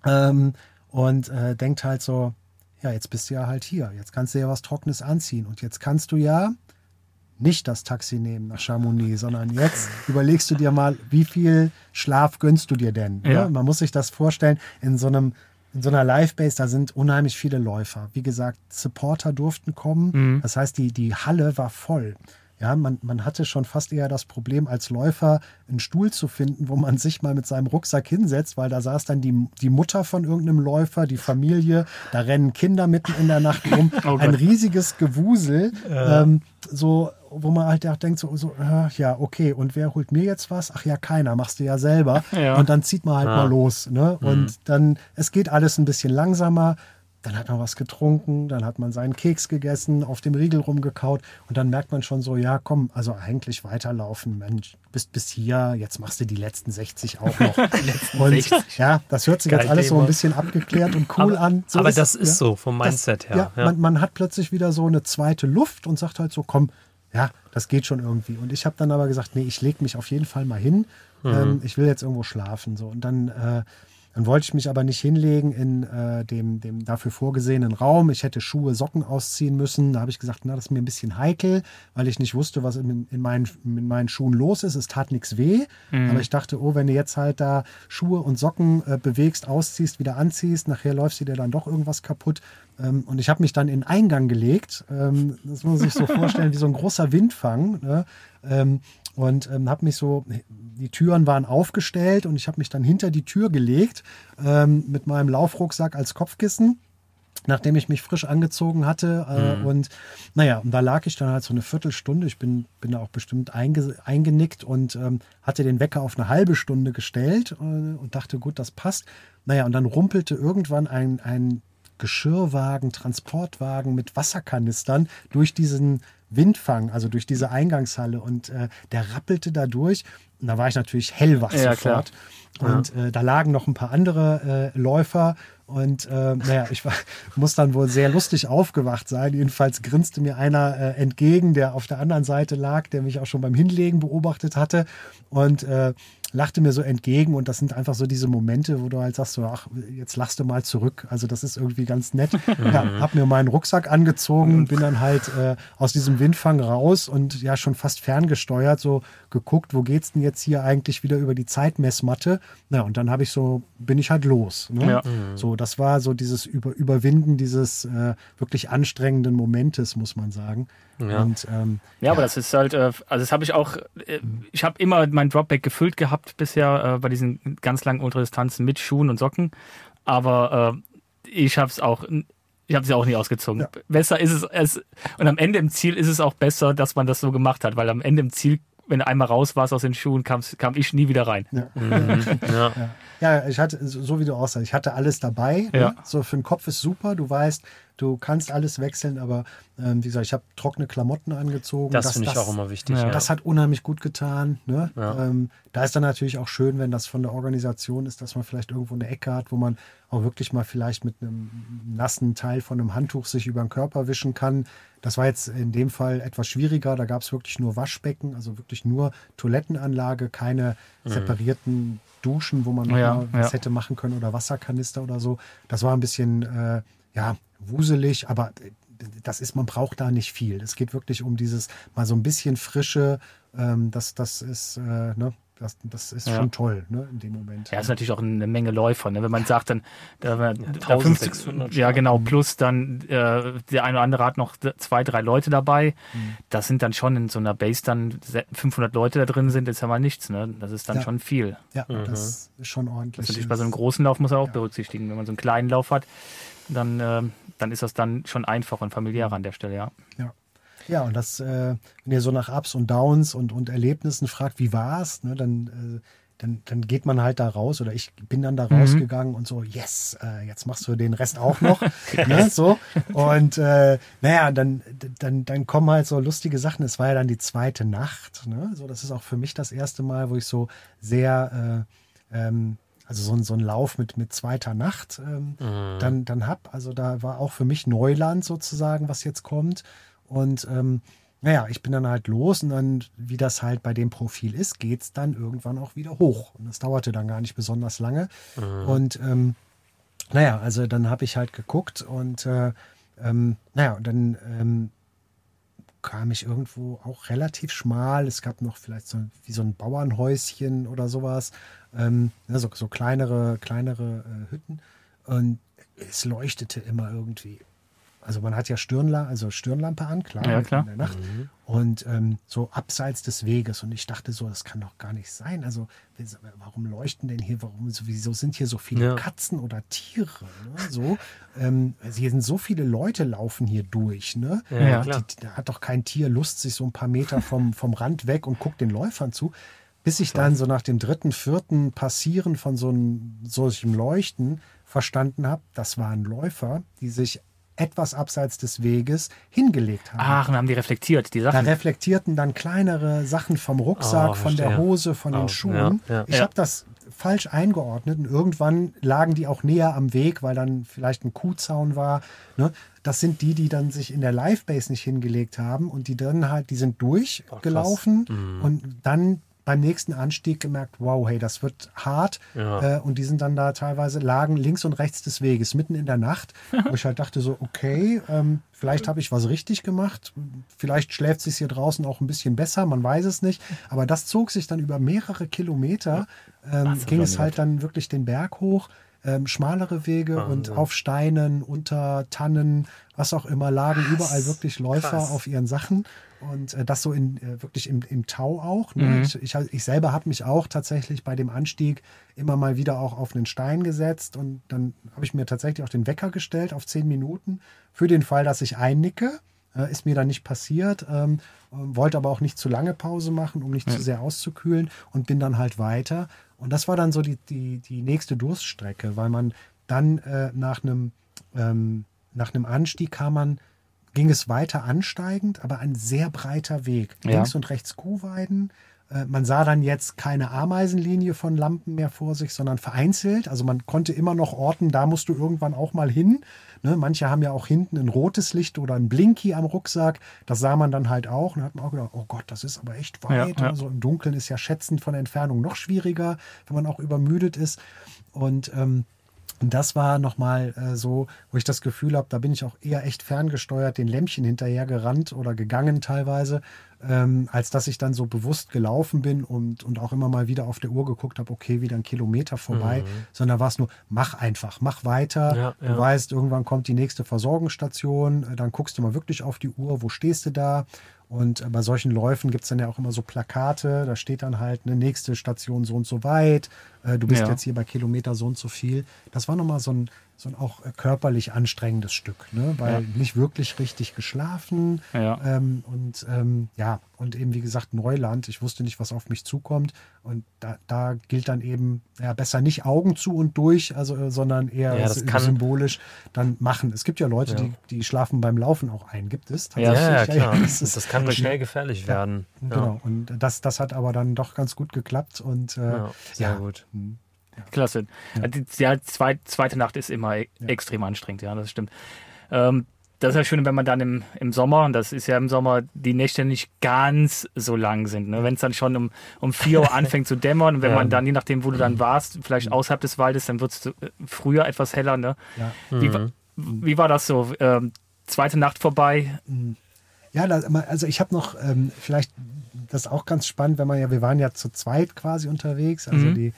ähm, und äh, denkt halt so, ja, jetzt bist du ja halt hier. Jetzt kannst du ja was Trockenes anziehen. Und jetzt kannst du ja nicht das Taxi nehmen nach Chamonix, sondern jetzt überlegst du dir mal, wie viel Schlaf gönnst du dir denn? Ja. Ne? Man muss sich das vorstellen, in so einem in so einer Live-Base, da sind unheimlich viele Läufer. Wie gesagt, Supporter durften kommen. Mhm. Das heißt, die, die Halle war voll. Ja, man, man hatte schon fast eher das Problem, als Läufer einen Stuhl zu finden, wo man sich mal mit seinem Rucksack hinsetzt, weil da saß dann die, die Mutter von irgendeinem Läufer, die Familie, da rennen Kinder mitten in der Nacht rum. Oh Ein riesiges Gewusel, ähm, so, wo man halt auch denkt, so, so äh, ja, okay, und wer holt mir jetzt was? Ach ja, keiner, machst du ja selber. Ja. Und dann zieht man halt Ah. mal los. Ne? Und dann, es geht alles ein bisschen langsamer. Dann hat man was getrunken, dann hat man seinen Keks gegessen, auf dem Riegel rumgekaut und dann merkt man schon so, ja komm, also eigentlich weiterlaufen, Mensch, bist bis hier, jetzt machst du die letzten 60 auch noch. und 60. ja, das hört sich Geil jetzt alles so ein Thema. bisschen abgeklärt und cool aber, an. So aber ist das ist ja. so vom Mindset Das, her. Ja, Man, man hat plötzlich wieder so eine zweite Luft und sagt halt so, komm, ja, das geht schon irgendwie. Und ich habe dann aber gesagt, nee, ich lege mich auf jeden Fall mal hin. Ähm, ich will jetzt irgendwo schlafen. So. Und dann, äh, dann wollte ich mich aber nicht hinlegen in äh, dem, dem dafür vorgesehenen Raum. Ich hätte Schuhe, Socken ausziehen müssen. Da habe ich gesagt, na, das ist mir ein bisschen heikel, weil ich nicht wusste, was in, in, meinen, in meinen Schuhen los ist. Es tat nichts weh. Aber ich dachte, oh, wenn du jetzt halt da Schuhe und Socken äh, bewegst, ausziehst, wieder anziehst, nachher läufst du dir dann doch irgendwas kaputt. Ähm, und ich habe mich dann in Eingang gelegt. Ähm, das muss man sich so vorstellen, wie so ein großer Windfang. Ne? Ähm, und habe mich so, die Türen waren aufgestellt und ich habe mich dann hinter die Tür gelegt mit meinem Laufrucksack als Kopfkissen nachdem ich mich frisch angezogen hatte. Äh, mhm. Und naja, und da lag ich dann halt so eine Viertelstunde. Ich bin, bin da auch bestimmt einge, eingenickt und ähm, hatte den Wecker auf eine halbe Stunde gestellt äh, und dachte, gut, das passt. Naja, und dann rumpelte irgendwann ein, ein Geschirrwagen, Transportwagen mit Wasserkanistern durch diesen Windfang, also durch diese Eingangshalle und äh, der rappelte da durch. Und da war ich natürlich hellwach ja, sofort. Klar. Und ja. äh, da lagen noch ein paar andere äh, Läufer und äh, naja, ich war, muss dann wohl sehr lustig aufgewacht sein. Jedenfalls grinste mir einer äh, entgegen, der auf der anderen Seite lag, der mich auch schon beim Hinlegen beobachtet hatte. Und äh, lachte mir so entgegen und das sind einfach so diese Momente, wo du halt sagst, so, ach, jetzt lachst du mal zurück. Also das ist irgendwie ganz nett. ja, hab mir meinen Rucksack angezogen, bin dann halt äh, aus diesem Windfang raus und ja schon fast ferngesteuert, so geguckt, wo geht's denn jetzt hier eigentlich wieder über die Zeitmessmatte? Na, und dann habe ich so, bin ich halt los. Ne? Ja. So, das war so dieses über, Überwinden dieses äh, wirklich anstrengenden Momentes, muss man sagen. Ja. Und, ähm, ja, ja, aber das ist halt, äh, also das habe ich auch, äh, ich habe immer mein Dropback gefüllt gehabt bisher äh, bei diesen ganz langen Ultradistanzen mit Schuhen und Socken, aber äh, ich habe es auch, ich habe sie auch nie ausgezogen. Ja. Besser ist es, es, und am Ende im Ziel ist es auch besser, dass man das so gemacht hat, weil am Ende im Ziel wenn du einmal raus warst aus den Schuhen, kam ich nie wieder rein. Ja. Mhm. ja. ja. ich hatte, so wie du aussahst, ich hatte alles dabei. Ja. Ne? So für den Kopf ist super. Du weißt, du kannst alles wechseln, aber ähm, wie gesagt, ich habe trockene Klamotten angezogen. Das, das finde ich auch immer wichtig. Ja. Das hat unheimlich gut getan. Ne? Ähm, da ist dann natürlich auch schön, wenn das von der Organisation ist, dass man vielleicht irgendwo eine Ecke hat, wo man auch wirklich mal vielleicht mit einem nassen Teil von einem Handtuch sich über den Körper wischen kann. Das war jetzt in dem Fall etwas schwieriger. Da gab es wirklich nur Waschbecken, also wirklich nur Toilettenanlage, keine mhm. separierten Duschen, wo man ja, was ja. hätte machen können oder Wasserkanister oder so. Das war ein bisschen äh, ja wuselig, aber das ist, man braucht da nicht viel. Es geht wirklich um dieses mal so ein bisschen Frische. Ähm, das, das ist, äh, ne, das, das ist ja. schon toll, ne, in dem Moment. Ja, ist natürlich auch eine Menge Läufer, ne? Wenn man sagt, dann da, da 50, ja genau, plus dann äh, der eine oder andere hat noch zwei, drei Leute dabei. Mhm. Das sind dann schon in so einer Base dann 500 Leute da drin sind, ist ja mal nichts, ne? Das ist dann ja. schon viel. Ja, mhm. das ist schon ordentlich. Das natürlich bei so einem großen Lauf muss er auch ja. berücksichtigen. Wenn man so einen kleinen Lauf hat, dann, äh, dann ist das dann schon einfacher und familiärer an der Stelle, ja. Ja. Ja, und das, äh, wenn ihr so nach Ups und Downs und, und Erlebnissen fragt, wie war's, ne, dann, äh, dann, dann geht man halt da raus oder ich bin dann da mhm. rausgegangen und so, yes, äh, jetzt machst du den Rest auch noch. ne, so. Und äh, naja, dann, dann, dann kommen halt so lustige Sachen. Es war ja dann die zweite Nacht. Ne? So, das ist auch für mich das erste Mal, wo ich so sehr äh, ähm, also so ein, so ein Lauf mit, mit zweiter Nacht ähm, mhm. dann, dann hab. Also da war auch für mich Neuland sozusagen, was jetzt kommt. Und ähm, naja, ich bin dann halt los und dann, wie das halt bei dem Profil ist, geht es dann irgendwann auch wieder hoch. Und das dauerte dann gar nicht besonders lange. Mhm. Und ähm, naja, also dann habe ich halt geguckt und äh, ähm, naja, und dann ähm, kam ich irgendwo auch relativ schmal. Es gab noch vielleicht so wie so ein Bauernhäuschen oder sowas. Ähm, so, so kleinere, kleinere äh, Hütten. Und es leuchtete immer irgendwie also man hat ja Stirnla also Stirnlampe an, klar, ja, klar. in der Nacht. Mhm. Und ähm, so abseits des Weges. Und ich dachte so, das kann doch gar nicht sein. Also warum leuchten denn hier, warum, wieso sind hier so viele ja. Katzen oder Tiere? Ne? So, ähm, also hier sind so viele Leute laufen hier durch. Ne? Ja, Die, da hat doch kein Tier Lust, sich so ein paar Meter vom, vom Rand weg und guckt den Läufern zu. Bis ich dann so nach dem dritten, vierten Passieren von so einem solchem Leuchten verstanden habe, das waren Läufer, die sich etwas abseits des Weges hingelegt haben. Ach, und haben die reflektiert, die Sachen? Da reflektierten dann kleinere Sachen vom Rucksack, oh, von der Hose, von oh, den Schuhen. Ja, ja. Ich ja. habe das falsch eingeordnet und irgendwann lagen die auch näher am Weg, weil dann vielleicht ein Kuhzaun war. Ne? Das sind die, die dann sich in der Livebase nicht hingelegt haben und die dann halt, die sind durchgelaufen oh, und dann beim nächsten Anstieg gemerkt, wow, hey, das wird hart. Ja. Äh, und die sind dann da teilweise lagen links und rechts des Weges, mitten in der Nacht, wo ich halt dachte so, okay, ähm, vielleicht habe ich was richtig gemacht. Vielleicht schläft es sich hier draußen auch ein bisschen besser, man weiß es nicht. Aber das zog sich dann über mehrere Kilometer, ähm, ging es halt dann wirklich den Berg hoch. ähm, schmalere Wege Wahnsinn. und auf Steinen, unter Tannen, was auch immer, lagen Krass. überall wirklich Läufer Krass. auf ihren Sachen. Und äh, das so in, äh, wirklich im, im Tau auch. Ne? Mhm. Ich, ich, ich, selber habe mich auch tatsächlich bei dem Anstieg immer mal wieder auch auf einen Stein gesetzt und dann habe ich mir tatsächlich auch den Wecker gestellt auf zehn Minuten für den Fall, dass ich einnicke. Äh, ist mir dann nicht passiert, ähm, wollte aber auch nicht zu lange Pause machen, um nicht ja. zu sehr auszukühlen und bin dann halt weiter. Und das war dann so die, die, die nächste Durststrecke, weil man dann äh, nach einem ähm, nach einem Anstieg kam man ging es weiter ansteigend, aber ein sehr breiter Weg. Ja. Links und rechts Kuhweiden. Äh, man sah dann jetzt keine Ameisenlinie von Lampen mehr vor sich, sondern vereinzelt. Also man konnte immer noch orten, da musst du irgendwann auch mal hin. Ne? Manche haben ja auch hinten ein rotes Licht oder ein Blinky am Rucksack. Das sah man dann halt auch. Und hat man auch gedacht, oh Gott, das ist aber echt weit. Ja, ja. Also im Dunkeln ist ja Schätzen von Entfernung noch schwieriger, wenn man auch übermüdet ist. Und ähm, und das war nochmal äh, so, wo ich das Gefühl habe, da bin ich auch eher echt ferngesteuert, den Lämpchen hinterher gerannt oder gegangen teilweise, ähm, als dass ich dann so bewusst gelaufen bin und, und auch immer mal wieder auf der Uhr geguckt habe, okay, wieder ein Kilometer vorbei, mhm. sondern war es nur, mach einfach, mach weiter. Ja, ja. Du weißt, irgendwann kommt die nächste Versorgungsstation, äh, dann guckst du mal wirklich auf die Uhr, wo stehst du da? Und bei solchen Läufen gibt es dann ja auch immer so Plakate, da steht dann halt eine nächste Station so und so weit, äh, du bist ja. jetzt hier bei Kilometer so und so viel. Das war nochmal so ein, so ein auch äh, körperlich anstrengendes Stück, ne? weil ja. nicht wirklich richtig geschlafen ja. Ähm, und ähm, ja, und eben wie gesagt Neuland. Ich wusste nicht, was auf mich zukommt und da, da gilt dann eben ja, besser nicht Augen zu und durch, also äh, sondern eher ja, symbolisch dann machen. Es gibt ja Leute, die, die schlafen beim Laufen auch ein, gibt es? Ja, ja, klar. das, ist, das, kann schnell gefährlich werden. Genau, und das, das hat aber dann doch ganz gut geklappt und äh, sehr gut. Hm. Klasse. Ja. Die, die zweite, zweite Nacht ist immer ja. extrem anstrengend, ja, das stimmt. Ähm, das ist ja schön, wenn man dann im, im Sommer, und das ist ja im Sommer, die Nächte nicht ganz so lang sind. Ne? Wenn es dann schon um, um 4 Uhr anfängt zu dämmern und wenn ja. man dann, je nachdem, wo du dann warst, vielleicht außerhalb des Waldes, dann wird es früher etwas heller. Ne? Ja. Wie, mhm. wie war das so? Ähm, zweite Nacht vorbei? Ja, also ich habe noch ähm, vielleicht, das ist auch ganz spannend, wenn man ja, wir waren ja zu zweit quasi unterwegs, also mhm. die äh,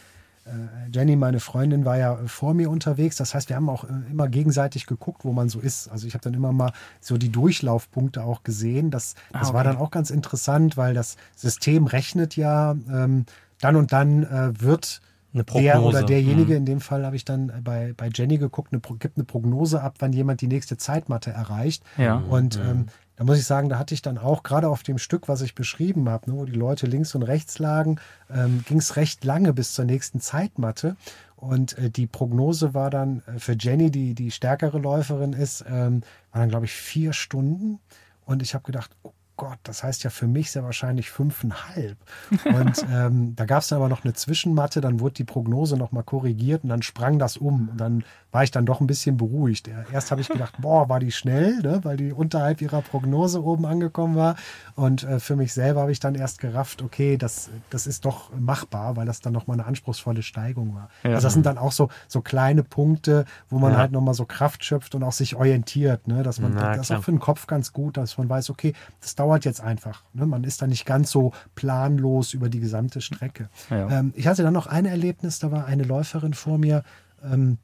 Jenny, meine Freundin, war ja vor mir unterwegs. Das heißt, wir haben auch äh, immer gegenseitig geguckt, wo man so ist. Also ich habe dann immer mal so die Durchlaufpunkte auch gesehen. Das, das ah, okay. war dann auch ganz interessant, weil das System rechnet ja, ähm, dann und dann äh, wird der oder derjenige, mhm. in dem Fall habe ich dann bei, bei Jenny geguckt, eine, gibt eine Prognose ab, wann jemand die nächste Zeitmatte erreicht. Ja. Und ähm, da muss ich sagen, da hatte ich dann auch gerade auf dem Stück, was ich beschrieben habe, ne, wo die Leute links und rechts lagen, ähm, ging es recht lange bis zur nächsten Zeitmatte. Und äh, die Prognose war dann äh, für Jenny, die die stärkere Läuferin ist, ähm, war dann, glaube ich, vier Stunden. Und ich habe gedacht, oh Gott, das heißt ja für mich sehr wahrscheinlich fünfeinhalb. Und ähm, da gab es dann aber noch eine Zwischenmatte, dann wurde die Prognose nochmal korrigiert und dann sprang das um. Und dann war ich dann doch ein bisschen beruhigt. Erst habe ich gedacht, boah, war die schnell, ne? weil die unterhalb ihrer Prognose oben angekommen war. Und äh, für mich selber habe ich dann erst gerafft, okay, das, das ist doch machbar, weil das dann nochmal eine anspruchsvolle Steigung war. Ja. Also das sind dann auch so, so kleine Punkte, wo man ja. halt nochmal so Kraft schöpft und auch sich orientiert. Ne? Dass man, Na, das ist auch für den Kopf ganz gut, dass man weiß, okay, das dauert dauert jetzt einfach. Ne? Man ist da nicht ganz so planlos über die gesamte Strecke. Ja. Ähm, ich hatte dann noch ein Erlebnis, da war eine Läuferin vor mir, ähm,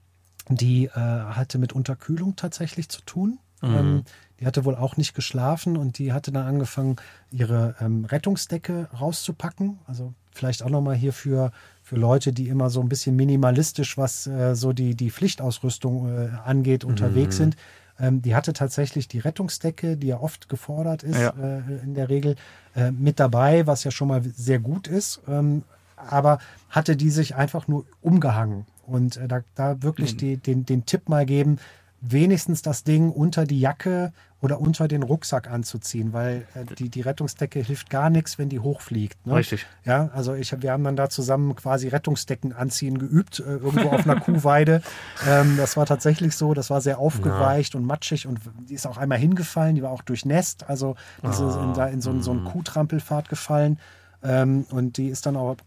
die äh, hatte mit Unterkühlung tatsächlich zu tun. Mhm. Ähm, die hatte wohl auch nicht geschlafen und die hatte dann angefangen, ihre ähm, Rettungsdecke rauszupacken. Also vielleicht auch nochmal hier für, für Leute, die immer so ein bisschen minimalistisch, was äh, so die, die Pflichtausrüstung äh, angeht, unterwegs mhm. sind. Ähm, die hatte tatsächlich die Rettungsdecke, die ja oft gefordert ist, ja. äh, in der Regel, äh, mit dabei, was ja schon mal sehr gut ist. Ähm, aber hatte die sich einfach nur umgehangen. Und äh, da, da wirklich mhm. die, den, den Tipp mal geben, wenigstens das Ding unter die Jacke oder unter den Rucksack anzuziehen, weil äh, die, die Rettungsdecke hilft gar nichts, wenn die hochfliegt. Ne? Richtig. Ja, also ich, wir haben dann da zusammen quasi Rettungsdecken anziehen geübt, äh, irgendwo auf einer Kuhweide. Ähm, das war tatsächlich so, das war sehr aufgeweicht ja. und matschig und die ist auch einmal hingefallen, die war auch durchnässt, also diese, ah. in, da in so, so einen mhm. Kuhtrampelpfad gefallen. Ähm, und die ist dann auch,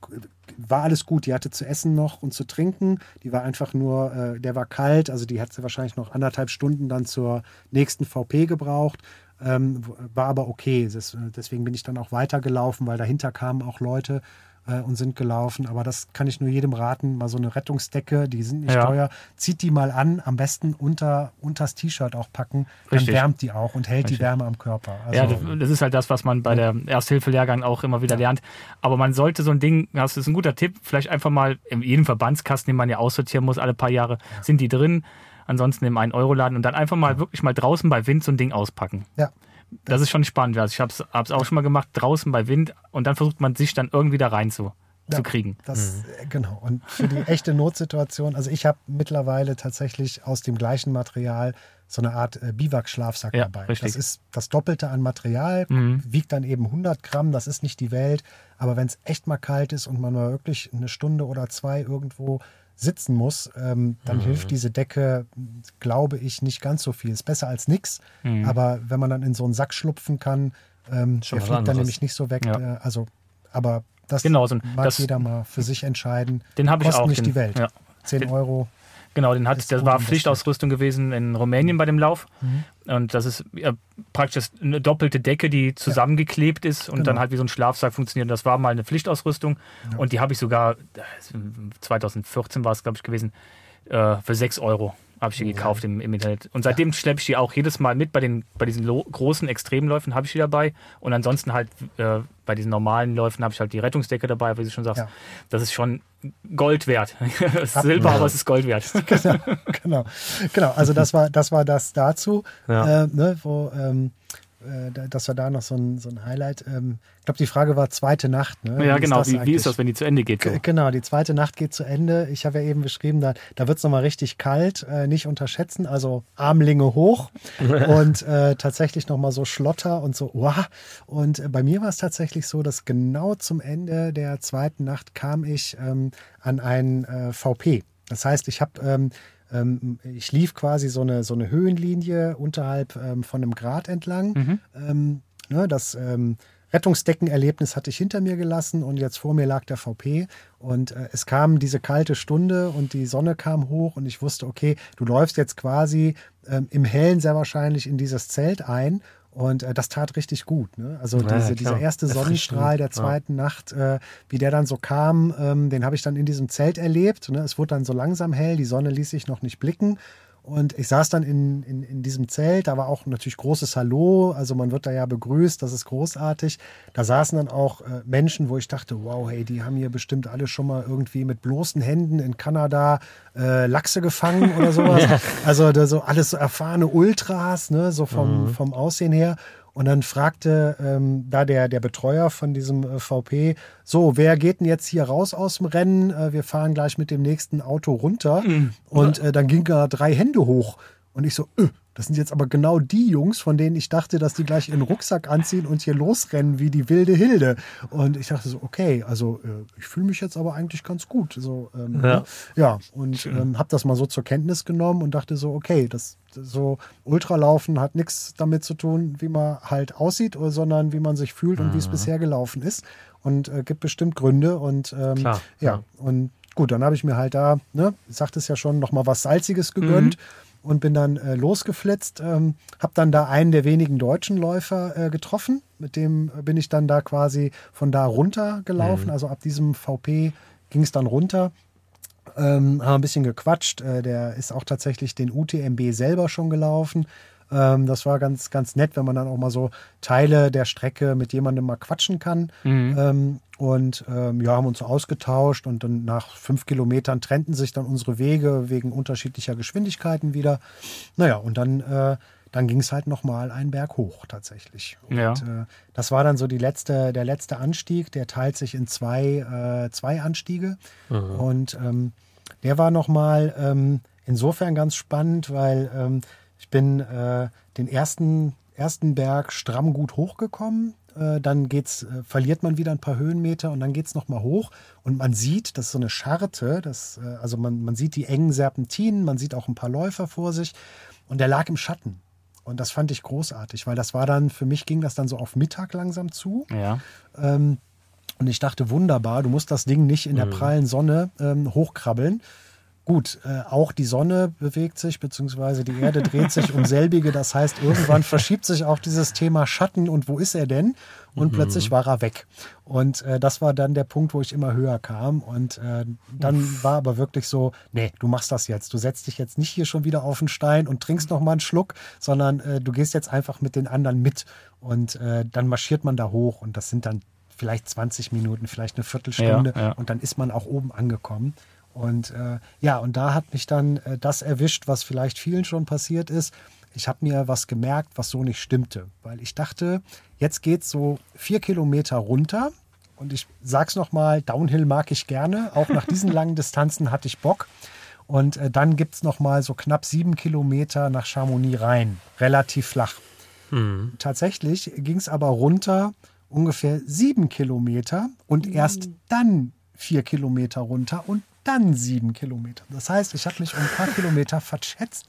war alles gut. Die hatte zu essen noch und zu trinken. Die war einfach nur, äh, der war kalt, also die hat sie wahrscheinlich noch anderthalb Stunden dann zur nächsten VP gebraucht. Ähm, war aber okay. Das, deswegen bin ich dann auch weitergelaufen, weil dahinter kamen auch Leute. Äh, und sind gelaufen. Aber das kann ich nur jedem raten. Mal so eine Rettungsdecke, die sind nicht ja. teuer. Zieht die mal an, am besten unter unters T-Shirt auch packen. Dann Richtig. wärmt die auch und hält Richtig. die Wärme am Körper. Also, ja, das, das, ist halt das, was man bei der Ersthilfe-Lehrgang auch immer wieder ja. lernt. Aber man sollte so ein Ding, das ist ein guter Tipp, vielleicht einfach mal in jedem Verbandskasten, den man ja aussortieren muss, alle paar Jahre, ja. sind die drin. Ansonsten im 1-Euro-Laden und dann einfach mal wirklich mal draußen bei Wind so ein Ding auspacken. Ja. Das ist schon spannend. Also ich habe es auch schon mal gemacht, draußen bei Wind und dann versucht man sich dann irgendwie da rein zu ja, zu kriegen. Das, mhm. Genau. Und für die echte Notsituation, also ich habe mittlerweile tatsächlich aus dem gleichen Material so eine Art äh, Biwak-Schlafsack ja, dabei. Richtig. Das ist das Doppelte an Material, mhm. wiegt dann eben 100 Gramm, das ist nicht die Welt. Aber wenn es echt mal kalt ist und man mal wirklich eine Stunde oder zwei irgendwo sitzen muss, ähm, dann mhm. hilft diese Decke, glaube ich, nicht ganz so viel. Ist besser als nichts. Mhm. Aber wenn man dann in so einen Sack schlupfen kann, ähm, der fliegt dann nämlich nicht so weg. Ja. Äh, also, aber das genau, so, mag das, jeder mal für sich entscheiden. Den habe ich auch. nicht den, die Welt. Ja. 10 Euro. Genau, den hat, das war Pflichtausrüstung gewesen in Rumänien bei dem Lauf. Mhm. Und das ist praktisch eine doppelte Decke, die zusammengeklebt ist und genau. dann halt wie so ein Schlafsack funktioniert. Das war mal eine Pflichtausrüstung. Ja. Und die habe ich sogar, 2014 war es, glaube ich, gewesen, äh, für 6 Euro habe ich die gekauft im, im, Internet. Und seitdem schleppe ich die auch jedes Mal mit. Bei, den, bei diesen großen Extremläufen habe ich die dabei. Und ansonsten halt äh, bei diesen normalen Läufen habe ich halt die Rettungsdecke dabei, wie du schon sagst. Ja. Das ist schon Gold wert. Silber, aber es ist Gold wert. genau, genau, genau. Also das war das, war das dazu, ja. äh, ne, wo ähm, äh, das war da noch so ein, so ein Highlight. Ähm, ich glaube, die Frage war zweite Nacht. Ne? Ja, wie genau. Wie, wie, ist das, wenn die zu Ende geht? So? Genau, die zweite Nacht geht zu Ende. Ich habe ja eben beschrieben, da, da wird es nochmal richtig kalt. Äh, nicht unterschätzen, also Armlinge hoch und äh, tatsächlich nochmal so Schlotter und so, wow. Und äh, bei mir war es tatsächlich so, dass genau zum Ende der zweiten Nacht kam ich ähm, an einen äh, VP. Das heißt, ich habe ähm, ähm, ich lief quasi so eine, so eine Höhenlinie unterhalb ähm, von einem Grat entlang. Mhm. Ähm, ne, das ähm, Rettungsdeckenerlebnis hatte ich hinter mir gelassen und jetzt vor mir lag der VP und äh, es kam diese kalte Stunde und die Sonne kam hoch und ich wusste, okay, du läufst jetzt quasi ähm, im Hellen sehr wahrscheinlich in dieses Zelt ein und äh, das tat richtig gut. Ne? Also ja, diese, dieser erste Sonnenstrahl der zweiten ja. Nacht, äh, wie der dann so kam, ähm, den habe ich dann in diesem Zelt erlebt. Ne? Es wurde dann so langsam hell, die Sonne ließ sich noch nicht blicken. Und ich saß dann in, in, in diesem Zelt, da war auch natürlich großes Hallo, also man wird da ja begrüßt, das ist großartig. Da saßen dann auch äh, Menschen, wo ich dachte, wow, hey, die haben hier bestimmt alle schon mal irgendwie mit bloßen Händen in Kanada äh, Lachse gefangen oder sowas. ja. Also da so alles so erfahrene Ultras, ne, so vom, mhm. vom Aussehen her. Und dann fragte ähm, da der, der Betreuer von diesem äh, VP, so, wer geht denn jetzt hier raus aus dem Rennen? Äh, wir fahren gleich mit dem nächsten Auto runter. Mhm. Und äh, dann ging da drei Hände hoch. Und ich so, äh, das sind jetzt aber genau die Jungs, von denen ich dachte, dass die gleich ihren Rucksack anziehen und hier losrennen wie die wilde Hilde. Und ich dachte so, okay, also äh, ich fühle mich jetzt aber eigentlich ganz gut. So, ähm, ja. ja, und ähm, habe das mal so zur Kenntnis genommen und dachte so, okay, das so Ultralaufen hat nichts damit zu tun, wie man halt aussieht, sondern wie man sich fühlt mhm. und wie es mhm. bisher gelaufen ist. Und äh, gibt bestimmt Gründe. Und ähm, Klar, ja, ja, und gut, dann habe ich mir halt da, ne, sagt es ja schon, nochmal was Salziges gegönnt. Mhm und bin dann äh, losgeflitzt. Ähm, habe dann da einen der wenigen deutschen Läufer äh, getroffen. Mit dem bin ich dann da quasi von da runter gelaufen. Mhm. Also ab diesem VP ging es dann runter. Ähm, haben ein bisschen gequatscht. Äh, der ist auch tatsächlich den UTMB selber schon gelaufen. Ähm, das war ganz, ganz nett, wenn man dann auch mal so Teile der Strecke mit jemandem mal quatschen kann. Mhm. Ähm, und ähm, ja, haben uns so ausgetauscht und dann nach fünf Kilometern trennten sich dann unsere Wege wegen unterschiedlicher Geschwindigkeiten wieder. Naja, und dann, äh, dann ging es halt nochmal einen Berg hoch tatsächlich. Und ja. äh, das war dann so die letzte, der letzte Anstieg, der teilt sich in zwei, äh, zwei Anstiege. Mhm. Und ähm, der war nochmal ähm, insofern ganz spannend, weil ähm, ich bin äh, den ersten, ersten Berg stramm gut hochgekommen. Äh, dann geht's, äh, verliert man wieder ein paar Höhenmeter und dann geht es nochmal hoch. Und man sieht, das ist so eine Scharte, das, äh, also man, man sieht die engen Serpentinen, man sieht auch ein paar Läufer vor sich. Und der lag im Schatten. Und das fand ich großartig, weil das war dann, für mich ging das dann so auf Mittag langsam zu. Ja. Ähm, und ich dachte, wunderbar, du musst das Ding nicht in der mhm. prallen Sonne ähm, hochkrabbeln. Gut, äh, auch die Sonne bewegt sich, beziehungsweise die Erde dreht sich um selbige. Das heißt, irgendwann verschiebt sich auch dieses Thema Schatten und wo ist er denn? Und mhm. plötzlich war er weg. Und äh, das war dann der Punkt, wo ich immer höher kam. Und äh, dann Uff. war aber wirklich so, nee, du machst das jetzt. Du setzt dich jetzt nicht hier schon wieder auf den Stein und trinkst noch mal einen Schluck, sondern äh, du gehst jetzt einfach mit den anderen mit. Und äh, dann marschiert man da hoch und das sind dann vielleicht 20 Minuten, vielleicht eine Viertelstunde ja, ja. und dann ist man auch oben angekommen. Und äh, ja, und da hat mich dann äh, das erwischt, was vielleicht vielen schon passiert ist. Ich habe mir was gemerkt, was so nicht stimmte, weil ich dachte, jetzt geht es so vier Kilometer runter. Und ich sag's nochmal, Downhill mag ich gerne. Auch nach diesen langen Distanzen hatte ich Bock. Und äh, dann gibt es nochmal so knapp sieben Kilometer nach Chamonix rein. Relativ flach. Mhm. Tatsächlich ging es aber runter ungefähr sieben Kilometer und erst dann vier Kilometer runter und dann sieben Kilometer. Das heißt, ich habe mich um ein paar Kilometer verschätzt.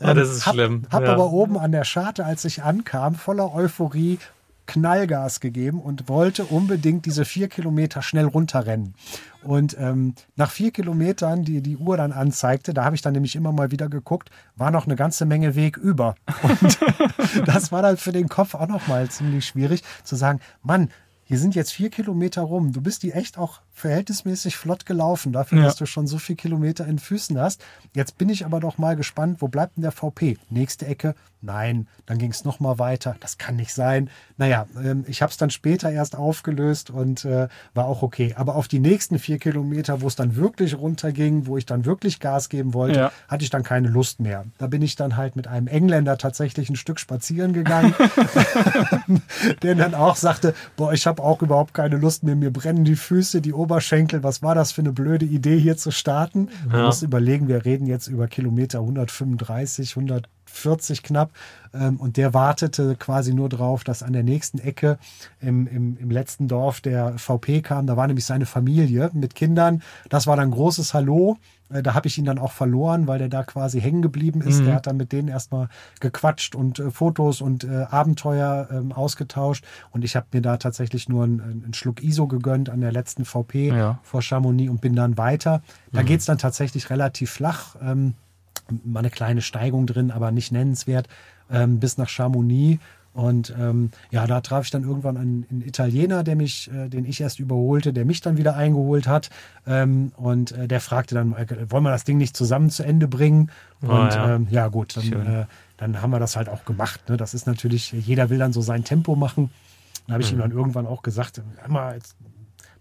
Ja, das ist hab, schlimm. Habe ja. aber oben an der Scharte, als ich ankam, voller Euphorie Knallgas gegeben und wollte unbedingt diese vier Kilometer schnell runterrennen. Und ähm, nach vier Kilometern, die die Uhr dann anzeigte, da habe ich dann nämlich immer mal wieder geguckt, war noch eine ganze Menge Weg über. Und das war dann für den Kopf auch noch mal ziemlich schwierig zu sagen, Mann, hier sind jetzt vier Kilometer rum. Du bist die echt auch verhältnismäßig flott gelaufen, dafür, ja. dass du schon so viele Kilometer in Füßen hast. Jetzt bin ich aber doch mal gespannt, wo bleibt denn der VP? Nächste Ecke? Nein. Dann ging es nochmal weiter. Das kann nicht sein. Naja, ähm, ich habe es dann später erst aufgelöst und äh, war auch okay. Aber auf die nächsten vier Kilometer, wo es dann wirklich runterging, wo ich dann wirklich Gas geben wollte, ja. hatte ich dann keine Lust mehr. Da bin ich dann halt mit einem Engländer tatsächlich ein Stück spazieren gegangen, der dann auch sagte, boah, ich habe auch überhaupt keine Lust mehr, mir brennen die Füße, die Oberschenkel, was war das für eine blöde Idee, hier zu starten? Ja. Man muss überlegen, wir reden jetzt über Kilometer 135, 140 knapp. Ähm, und der wartete quasi nur drauf, dass an der nächsten Ecke im, im, im letzten Dorf der VP kam. Da war nämlich seine Familie mit Kindern. Das war dann großes Hallo. Äh, da habe ich ihn dann auch verloren, weil der da quasi hängen geblieben ist. Mhm. Der hat dann mit denen erstmal gequatscht und äh, Fotos und äh, Abenteuer ähm, ausgetauscht. Und ich habe mir da tatsächlich nur einen, einen, Schluck ISO gegönnt an der letzten VP ja. vor Chamonix und bin dann weiter. Da mhm. geht es dann tatsächlich relativ flach. Ähm, mal eine kleine Steigung drin, aber nicht nennenswert, ähm, bis nach Chamonix. Und ähm, ja, da traf ich dann irgendwann einen, einen Italiener, der mich, äh, den ich erst überholte, der mich dann wieder eingeholt hat. Ähm, und äh, der fragte dann, äh, wollen wir das Ding nicht zusammen zu Ende bringen? Oh, und ja. Ähm, ja. gut, dann, äh, dann haben wir das halt auch gemacht. Ne? Das ist natürlich, jeder will dann so sein Tempo machen. Dann habe ich mhm. ihm dann irgendwann auch gesagt, mal, jetzt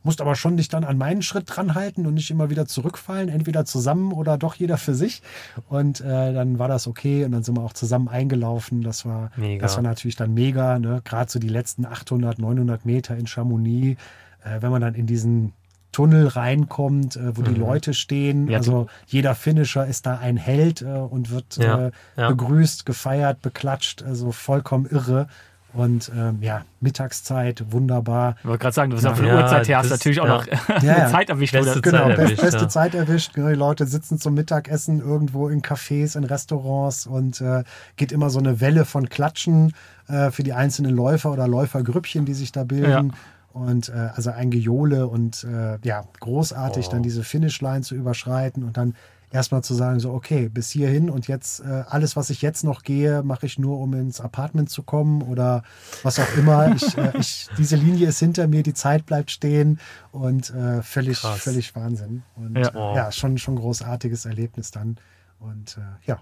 musst aber schon dich dann an meinen Schritt dran halten und nicht immer wieder zurückfallen, entweder zusammen oder doch jeder für sich. Und äh, dann war das okay und dann sind wir auch zusammen eingelaufen. Das war, mega. das war natürlich dann mega. Ne? Gerade so die letzten 800, 900 Meter in Chamonix, äh, wenn man dann in diesen Tunnel reinkommt, äh, wo mhm. die Leute stehen. Ja, also jeder Finisher ist da ein Held äh, und wird ja, äh, ja. begrüßt, gefeiert, beklatscht. Also vollkommen irre. Und ähm, ja, Mittagszeit, wunderbar. Ich wollte gerade sagen, du bist ja, auf eine ja, Uhrzeit her, hast natürlich auch ja. noch ja, Zeit erwischt. Beste oder? Genau, Zeit erwischt, beste Zeit erwischt. Die Leute sitzen zum Mittagessen irgendwo in Cafés, in Restaurants und äh, geht immer so eine Welle von Klatschen äh, für die einzelnen Läufer oder Läufergrüppchen, die sich da bilden. Und äh, also ein Gejohle und äh, ja, großartig, oh. dann diese Finishline zu überschreiten und dann erstmal zu sagen, so, okay, bis hierhin und jetzt äh, alles, was ich jetzt noch gehe, mache ich nur, um ins Apartment zu kommen oder was auch immer. Ich, äh, ich, diese Linie ist hinter mir, die Zeit bleibt stehen und äh, völlig, völlig Wahnsinn. Und ja, oh. ja, schon, schon großartiges Erlebnis dann. Und äh, ja,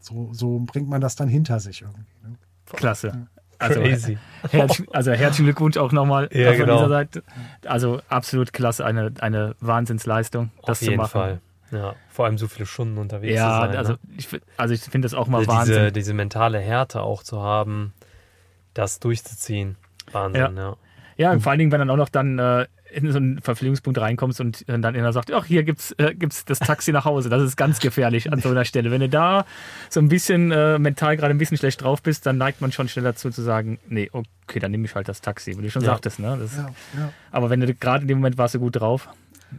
so, so bringt man das dann hinter sich irgendwie. Ne? Klasse. Also, Herz, also herzlichen Glückwunsch auch nochmal ja, von genau. dieser Seite. Also absolut klasse, eine, eine Wahnsinnsleistung, das Auf jeden zu machen. Fall. Ja, vor allem so viele Stunden unterwegs ja, zu sein. Also ne? ich, also ich finde das auch mal also Wahnsinn. Diese, diese mentale Härte auch zu haben, das durchzuziehen. Wahnsinn, ja. Ja, ja und vor allen Dingen, wenn dann auch noch dann äh, in so einen Verpflegungspunkt reinkommst und dann einer sagt, ach, hier gibt's, äh, gibt's das Taxi nach Hause. Das ist ganz gefährlich an so einer Stelle. Wenn du da so ein bisschen äh, mental gerade ein bisschen schlecht drauf bist, dann neigt man schon schnell dazu zu sagen, nee, okay, dann nehme ich halt das Taxi, wie du schon ja. sagtest. Ne? Das, ja, ja. Aber wenn du gerade in dem Moment warst du gut drauf.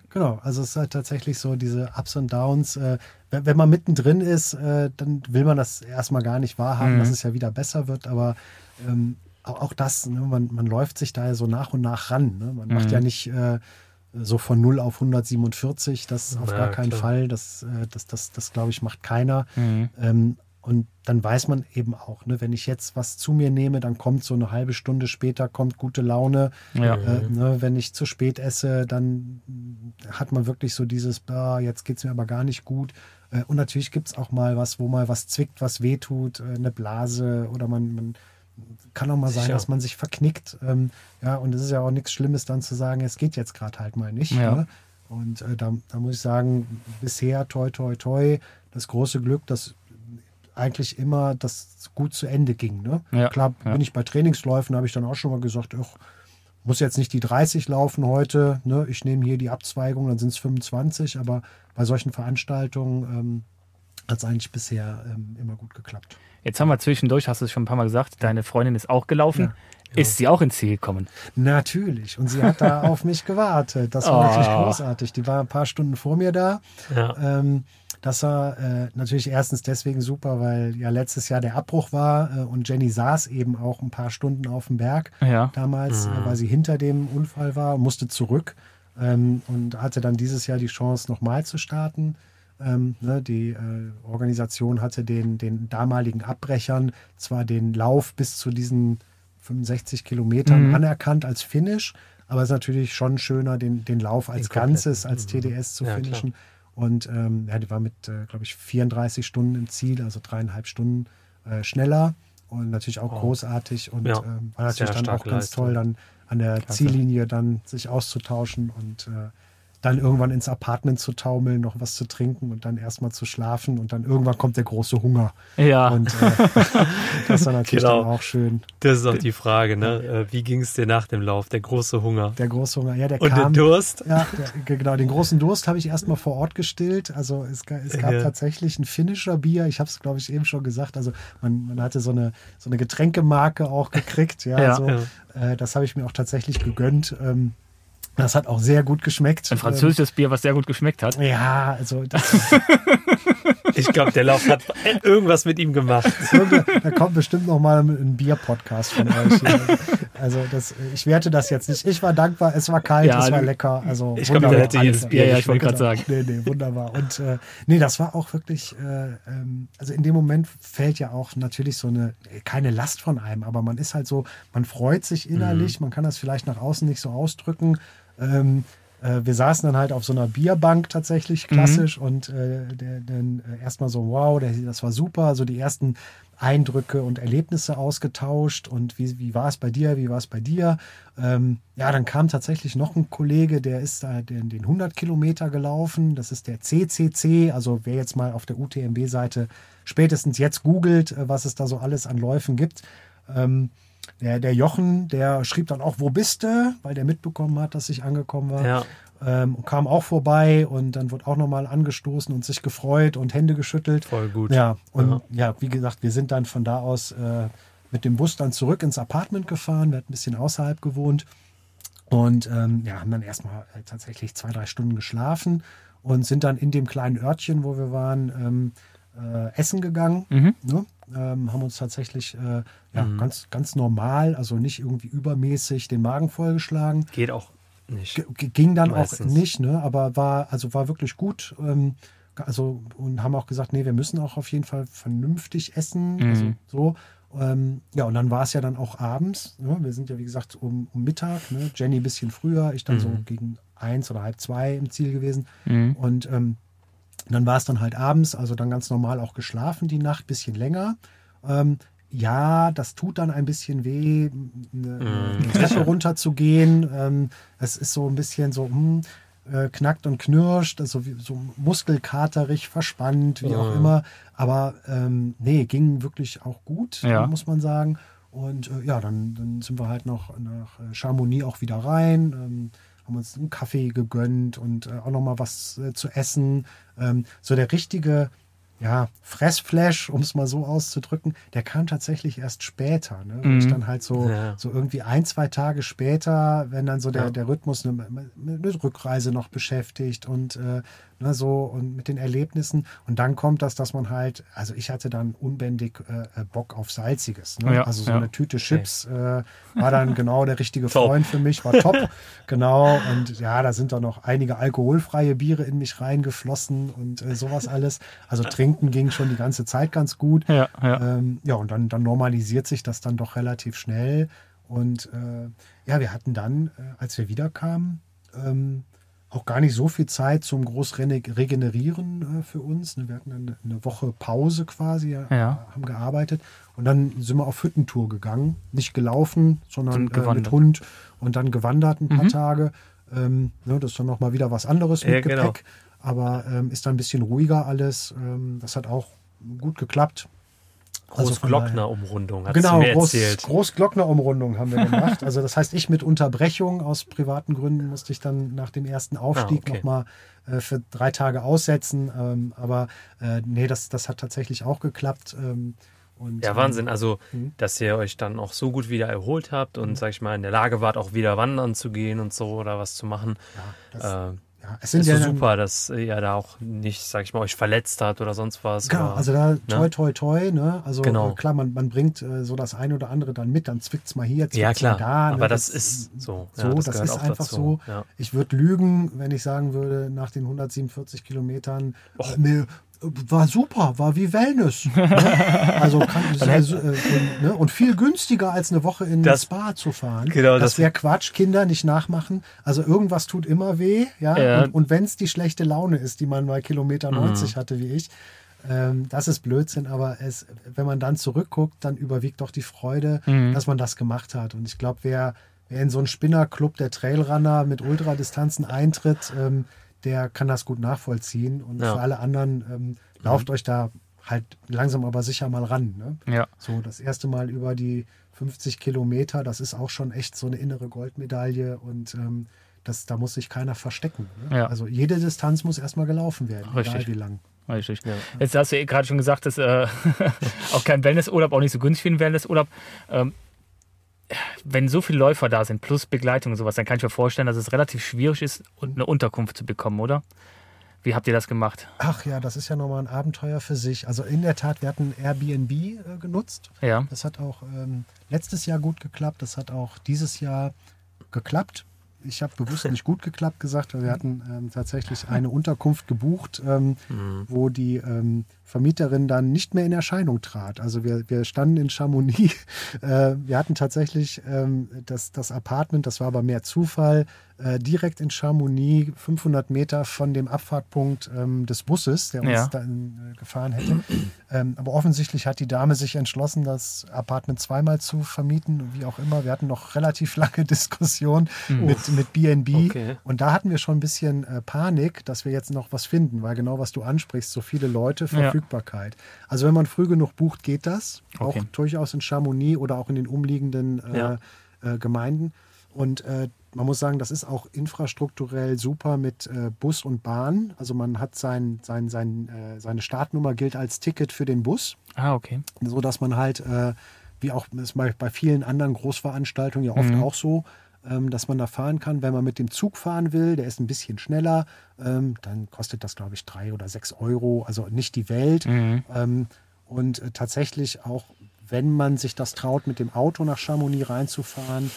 Genau, also es ist halt tatsächlich so diese Ups und Downs. Äh, wenn man mittendrin ist, äh, dann will man das erstmal gar nicht wahrhaben, mhm. dass es ja wieder besser wird, aber ähm, auch, auch, das, ne, man, man läuft sich da so nach und nach ran. Ne? Man mhm. macht ja nicht äh, so von 0 auf 147, das auf Ja, gar keinen klar. Fall. Das, äh, das, das, das glaube ich, macht keiner. Mhm. Ähm, und dann weiß man eben auch, ne, wenn ich jetzt was zu mir nehme, dann kommt so eine halbe Stunde später kommt gute Laune. Ja. Äh, ne, wenn ich zu spät esse, dann hat man wirklich so dieses, bah, jetzt geht es mir aber gar nicht gut. Äh, und natürlich gibt es auch mal was, wo mal was zwickt, was wehtut, äh, eine Blase oder man, man kann auch mal sein, Sicher. dass man sich verknickt. Ähm, ja, und es ist ja auch nichts Schlimmes dann zu sagen, es geht jetzt gerade halt mal nicht. Ja. Ne? Und äh, da, da muss ich sagen, bisher toi toi toi, das große Glück, dass eigentlich immer das gut zu Ende ging. Ne? Ja, Klar ja. bin ich bei Trainingsläufen, habe ich dann auch schon mal gesagt, ach, muss jetzt nicht die 30 laufen heute, ne? ich nehme hier die Abzweigung, dann sind es 25, aber bei solchen Veranstaltungen ähm, hat es eigentlich bisher ähm, immer gut geklappt. Jetzt haben wir zwischendurch, hast du es schon ein paar Mal gesagt, deine Freundin ist auch gelaufen. Ist sie auch ins Ziel gekommen? Natürlich. Und sie hat da auf mich gewartet. Das war Oh. wirklich großartig. Die war ein paar Stunden vor mir da. Ja. Ähm, das war äh, natürlich erstens deswegen super, weil ja letztes Jahr der Abbruch war äh, und Jenny saß eben auch ein paar Stunden auf dem Berg Ja. damals, äh, weil sie hinter dem Unfall war und musste zurück ähm, und hatte dann dieses Jahr die Chance, nochmal zu starten. Ähm, ne, die äh, Organisation hatte den, den damaligen Abbrechern zwar den Lauf bis zu diesen 65 Kilometern Mhm. anerkannt als Finish, aber es ist natürlich schon schöner, den, den Lauf als. Ganzes, als TDS zu Ja, klar. finishen. Und ähm, ja, die war mit, äh, glaube ich, 34 Stunden im Ziel, also dreieinhalb Stunden äh, schneller und natürlich auch Wow. großartig und Ja, ähm, war natürlich dann auch ganz Leistung. toll, dann an der Klasse. Ziellinie dann sich auszutauschen und äh, dann irgendwann ins Apartment zu taumeln, noch was zu trinken und dann erstmal zu schlafen und dann irgendwann kommt der große Hunger. Ja. Und äh, das war natürlich Genau. dann auch schön. Das ist auch die Frage, ne? Äh, Wie ging es dir nach dem Lauf? Der große Hunger. Der große Hunger, ja, der Und der kam. Durst? Ja, der, genau. Den großen Durst habe ich erstmal vor Ort gestillt. Also es, es gab Ja. tatsächlich ein finnischer Bier. Ich habe es, glaube ich, eben schon gesagt. Also man, man hatte so eine, so eine Getränkemarke auch gekriegt. Ja, Ja. so, Äh, das habe ich mir auch tatsächlich gegönnt. Ähm, das hat auch sehr gut geschmeckt. Ein französisches Bier, was sehr gut geschmeckt hat. Ja, also das, Ich glaube, der Lauf hat irgendwas mit ihm gemacht. da kommt bestimmt noch mal ein Bier-Podcast von euch. Hier. Also das, ich werte das jetzt nicht. Ich war dankbar. Es war kalt, Ja, es war lecker. Also Ich glaube, wunderbar. der hätte jedes Bier Ja, ich wollte gerade sagen. Nee, nee, wunderbar. Und äh, nee, das war auch wirklich, äh, ähm, also in dem Moment fällt ja auch natürlich so eine, keine Last von einem, aber man ist halt so, man freut sich innerlich, man kann das vielleicht nach außen nicht so ausdrücken. Ähm, äh, wir saßen dann halt auf so einer Bierbank tatsächlich, klassisch, und äh, der, dann äh, erstmal so, wow, der, das war super, so die ersten Eindrücke und Erlebnisse ausgetauscht und wie, wie war es bei dir, wie war es bei dir? Ähm, ja, dann kam tatsächlich noch ein Kollege, der ist da den, den 100 Kilometer gelaufen, das ist der CCC, also wer jetzt mal auf der UTMB-Seite spätestens jetzt googelt, äh, was es da so alles an Läufen gibt, ähm, der, der Jochen, der schrieb dann auch, wo bist du? Weil der mitbekommen hat, dass ich angekommen war. Ja. Ähm, und kam auch vorbei und dann wurde auch nochmal angestoßen und sich gefreut und Hände geschüttelt. Voll gut. Ja, und Ja. ja, wie gesagt, wir sind dann von da aus äh, mit dem Bus dann zurück ins Apartment gefahren. Wir hatten ein bisschen außerhalb gewohnt und ähm, ja, haben dann erstmal äh, tatsächlich zwei, drei Stunden geschlafen und sind dann in dem kleinen Örtchen, wo wir waren, ähm, äh, essen gegangen. Mhm. Ne? Ähm, haben uns tatsächlich äh, ja, Mhm. ganz, ganz normal, also nicht irgendwie übermäßig den Magen vollgeschlagen. Geht auch nicht. G ging dann Meistens. auch nicht, ne? aber war, also war wirklich gut. Ähm, also, und haben auch gesagt, nee, wir müssen auch auf jeden Fall vernünftig essen. Mhm. Also so. Ähm, ja, und dann war es ja dann auch abends. Ne? Wir sind ja, wie gesagt, um, um Mittag. Ne? Jenny ein bisschen früher, ich dann so Mhm. gegen eins oder halb zwei im Ziel gewesen. Mhm. Und ähm, dann war es dann halt abends, also dann ganz normal auch geschlafen die Nacht, bisschen länger. Ähm, ja, das tut dann ein bisschen weh, eine, eine Mm. Treppe runterzugehen. Ähm, es ist so ein bisschen so, hm, äh, knackt und knirscht, also wie, so muskelkaterig, verspannt, wie auch Mm. immer. Aber ähm, nee, ging wirklich auch gut, Ja. muss man sagen. Und äh, ja, dann, dann sind wir halt noch nach äh, Chamonix auch wieder rein, ähm, haben uns einen Kaffee gegönnt und äh, auch noch mal was äh, zu essen. Ähm, so der richtige ja, Fressflash, um es mal so auszudrücken, der kam tatsächlich erst später. Ne? Mhm. Ich dann halt so, ja. so irgendwie ein, zwei Tage später, wenn dann so der, ja. der Rhythmus eine, eine, Rückreise noch beschäftigt und äh, ne, so und mit den Erlebnissen. Und dann kommt das, dass man halt, also ich hatte dann unbändig äh, äh Bock auf Salziges. Ne? Ja, also so eine Tüte Chips okay. äh, war dann genau der richtige Freund für mich, war top. genau. Und ja, da sind dann noch einige alkoholfreie Biere in mich reingeflossen und äh, sowas alles. Also trinken Trinken ging schon die ganze Zeit ganz gut. Ja, ja. Ähm, ja und dann, dann normalisiert sich das dann doch relativ schnell. Und äh, ja, wir hatten dann, äh, als wir wiederkamen, ähm, auch gar nicht so viel Zeit zum groß regenerieren äh, für uns. Ne, wir hatten eine, eine, Woche Pause quasi, ja. haben gearbeitet und dann sind wir auf Hüttentour gegangen. Nicht gelaufen, sondern äh, mit Hund und dann gewandert ein paar mhm. Tage. Ähm, ne, das ist dann nochmal wieder was anderes mit ja, genau. Gepäck. Genau aber ähm, ist dann ein bisschen ruhiger alles. Ähm, das hat auch gut geklappt. Großglockner-Umrundung, also genau, Groß. Großglockner-Umrundung haben wir gemacht. also das heißt, ich mit Unterbrechung aus privaten Gründen musste ich dann nach dem ersten Aufstieg ah, okay. nochmal äh, für drei Tage aussetzen. Ähm, aber äh, nee, das, das hat tatsächlich auch geklappt. Ähm, und, ja, Wahnsinn. Ähm, also, mhm. dass ihr euch dann auch so gut wieder erholt habt und, mhm. sag ich mal, in der Lage wart, auch wieder wandern zu gehen und so oder was zu machen. Ja, das, äh, ja, es sind ist ja so super, dass ihr da auch nicht, sag ich mal, euch verletzt hat oder sonst was. Genau, oder, also da ne? toi toi toi, ne? Also genau. Äh, klar, man, man bringt äh, so das ein oder andere dann mit, dann zwickt es mal hier, zwickt ja, klar. mal da. Ne? Aber das, das, ist so. So, ja, das, das ist einfach dazu. so. Ja. Ich würde lügen, wenn ich sagen würde, nach den 147 Kilometern, Och. Äh, mir, war super, war wie Wellness. Ne? Also kann, also, äh, ne? und viel günstiger als eine Woche in das Spa zu fahren. Genau, das, das wäre Quatsch, Kinder nicht nachmachen. Also irgendwas tut immer weh, ja. ja. Und, und wenn es die schlechte Laune ist, die man bei Kilometer 90 mhm. hatte wie ich, ähm, das ist Blödsinn. Aber es, wenn man dann zurückguckt, dann überwiegt doch die Freude, mhm. dass man das gemacht hat. Und ich glaube, wer, wer in so einen Spinnerclub der Trailrunner mit Ultradistanzen eintritt, ähm, der kann das gut nachvollziehen. Und ja. für alle anderen, ähm, lauft mhm. euch da halt langsam aber sicher mal ran. Ne? Ja. So, das erste Mal über die 50 Kilometer, das ist auch schon echt so eine innere Goldmedaille und ähm, das, da muss sich keiner verstecken. Ne? Ja. Also jede Distanz muss erstmal gelaufen werden, Richtig. egal wie lang. Richtig. Ja. Jetzt hast du eh gerade schon gesagt, dass äh, auch kein Wellnessurlaub, auch nicht so günstig wie ein Wellnessurlaub. Ähm, wenn so viele Läufer da sind, plus Begleitung und sowas, dann kann ich mir vorstellen, dass es relativ schwierig ist, eine Unterkunft zu bekommen, oder? Wie habt ihr das gemacht? Ach ja, das ist ja nochmal ein Abenteuer für sich. Also in der Tat, wir hatten Airbnb äh, genutzt. Ja. Das hat auch ähm, letztes Jahr gut geklappt. Das hat auch dieses Jahr geklappt ich habe bewusst nicht gut geklappt gesagt, weil wir hatten ähm, tatsächlich eine Unterkunft gebucht, ähm, mhm. wo die ähm, Vermieterin dann nicht mehr in Erscheinung trat. Also wir, wir standen in Chamonix. Äh, wir hatten tatsächlich ähm, das, das Apartment, das war aber mehr Zufall, äh, direkt in Chamonix, 500 Meter von dem Abfahrtpunkt ähm, des Busses, der uns ja. dann äh, gefahren hätte. Ähm, aber offensichtlich hat die Dame sich entschlossen, das Apartment zweimal zu vermieten, wie auch immer. Wir hatten noch relativ lange Diskussionen mhm. mit, mit BNB. Okay. Und da hatten wir schon ein bisschen äh, Panik, dass wir jetzt noch was finden, weil genau was du ansprichst, so viele Leute, Verfügbarkeit. Ja. Also wenn man früh genug bucht, geht das. Okay. Auch durchaus in Chamonix oder auch in den umliegenden äh, ja. äh, Gemeinden. Und äh, man muss sagen, das ist auch infrastrukturell super mit äh, Bus und Bahn. Also man hat sein, sein, sein, äh, seine Startnummer gilt als Ticket für den Bus. Ah, okay. So dass man halt, äh, wie auch bei vielen anderen Großveranstaltungen ja oft mhm. auch so, ähm, dass man da fahren kann. Wenn man mit dem Zug fahren will, der ist ein bisschen schneller, ähm, dann kostet das, glaube ich, drei oder sechs Euro. Also nicht die Welt. Mhm. Ähm, und äh, tatsächlich auch wenn man sich das traut, mit dem Auto nach Chamonix reinzufahren,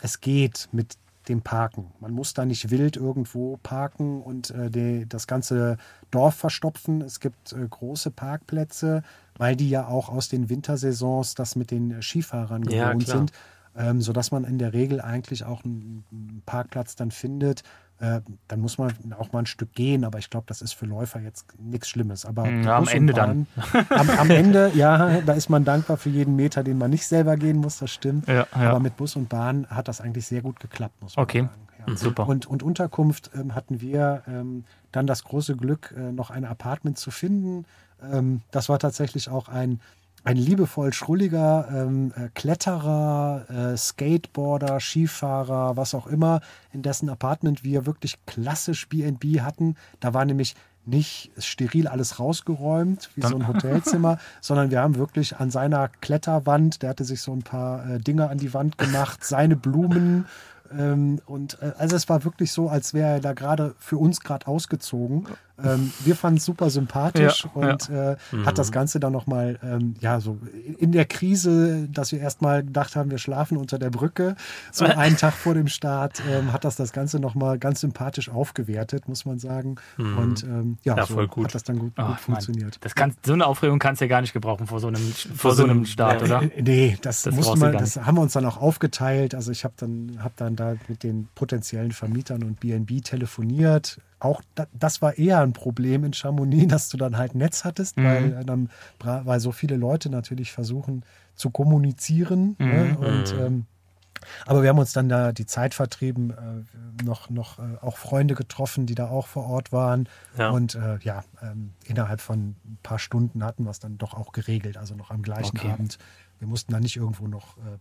es geht mit dem Parken. Man muss da nicht wild irgendwo parken und äh, die, das ganze Dorf verstopfen. Es gibt äh, große Parkplätze, weil die ja auch aus den Wintersaisons das mit den Skifahrern gewohnt ja, sind, ähm, sodass man in der Regel eigentlich auch einen, einen Parkplatz dann findet, äh, dann muss man auch mal ein Stück gehen, aber ich glaube, das ist für Läufer jetzt nichts Schlimmes. Aber hm, ja, am Ende Bahn, dann. am, am, Ende, ja, da ist man dankbar für jeden Meter, den man nicht selber gehen muss, das stimmt. Ja, ja. Aber mit Bus und Bahn hat das eigentlich sehr gut geklappt, muss man okay. sagen. Ja. Super. Und, und Unterkunft ähm, hatten wir ähm, dann das große Glück, äh, noch ein Apartment zu finden. Ähm, das war tatsächlich auch ein ein liebevoll schrulliger ähm, äh, Kletterer, äh, Skateboarder, Skifahrer, was auch immer, in dessen Apartment wir wirklich klassisch BNB hatten. Da war nämlich nicht steril alles rausgeräumt, wie Dann. so ein Hotelzimmer, sondern wir haben wirklich an seiner Kletterwand, der hatte sich so ein paar äh, Dinge an die Wand gemacht, seine Blumen ähm, und äh, also es war wirklich so, als wäre er da gerade für uns gerade ausgezogen. Ähm, wir fanden es super sympathisch ja, und ja. Äh, mhm. hat das Ganze dann nochmal, ähm, ja, so in der Krise, dass wir erstmal gedacht haben, wir schlafen unter der Brücke, so einen Tag vor dem Start, ähm, hat das das Ganze nochmal ganz sympathisch aufgewertet, muss man sagen. Mhm. Und ähm, ja, ja so voll gut. hat das dann gut, oh, gut funktioniert. Das kann, so eine Aufregung kannst du ja gar nicht gebrauchen vor so einem, vor so einem Start, oder? Äh, nee, das, das, musste man, das haben wir uns dann auch aufgeteilt. Also ich habe dann, hab dann da mit den potenziellen Vermietern und BNB telefoniert auch das war eher ein Problem in Chamonix, dass du dann halt Netz hattest, mhm. weil, dann, weil so viele Leute natürlich versuchen zu kommunizieren. Mhm. Ne? Und, mhm. ähm, aber wir haben uns dann da die Zeit vertrieben, äh, noch, noch äh, auch Freunde getroffen, die da auch vor Ort waren. Ja. Und äh, ja, ähm, innerhalb von ein paar Stunden hatten wir es dann doch auch geregelt, also noch am gleichen okay. Abend. Wir mussten da nicht irgendwo noch äh,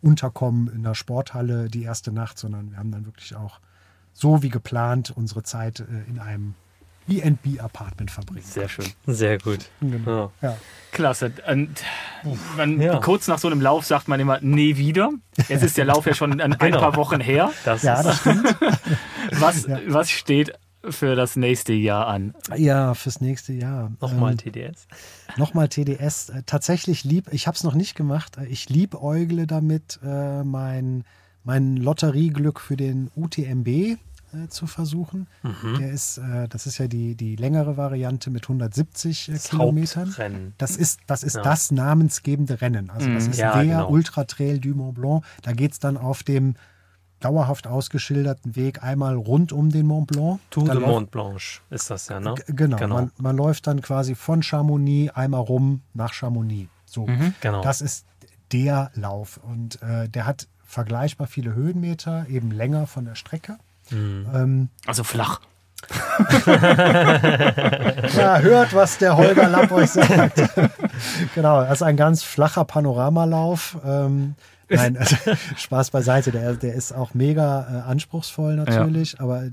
unterkommen in der Sporthalle die erste Nacht, sondern wir haben dann wirklich auch so wie geplant unsere Zeit äh, in einem BNB-Apartment verbringen. Sehr schön. Sehr gut. Genau. Ja. Klasse. Und man, ja. Kurz nach so einem Lauf sagt man immer, nee, wieder. Jetzt ist der Lauf ja schon ein, genau. paar Wochen her. Das ja, das stimmt. Was, ja. was steht für das nächste Jahr an? Ja, fürs nächste Jahr. Nochmal ähm, TDS. Nochmal TDS. Äh, tatsächlich lieb, ich habe es noch nicht gemacht, äh, ich liebäugle damit, äh, mein mein Lotterieglück für den UTMB äh, zu versuchen. Mhm. Der ist, äh, das ist ja die, die längere Variante mit 170 äh, das Kilometern. Hauptrennen. Das ist das, ist ja. das namensgebende Rennen. Also das mhm. ist ja, der genau. Ultra Trail du Mont Blanc. Da geht es dann auf dem dauerhaft ausgeschilderten Weg einmal rund um den Mont Blanc. Tour de Mont Blanche ist das ja, ne? Genau, genau. Man, man, läuft dann quasi von Chamonix einmal rum nach Chamonix. So, mhm, genau. das ist der Lauf und äh, der hat vergleichbar viele Höhenmeter, eben länger von der Strecke. Mhm. Ähm, also flach. ja, hört, was der Holger Lapp euch sagt. genau, das ist ein ganz flacher Panoramalauf. Ähm, Nein, also, Spaß beiseite. Der, der ist auch mega äh, anspruchsvoll natürlich, ja. aber äh,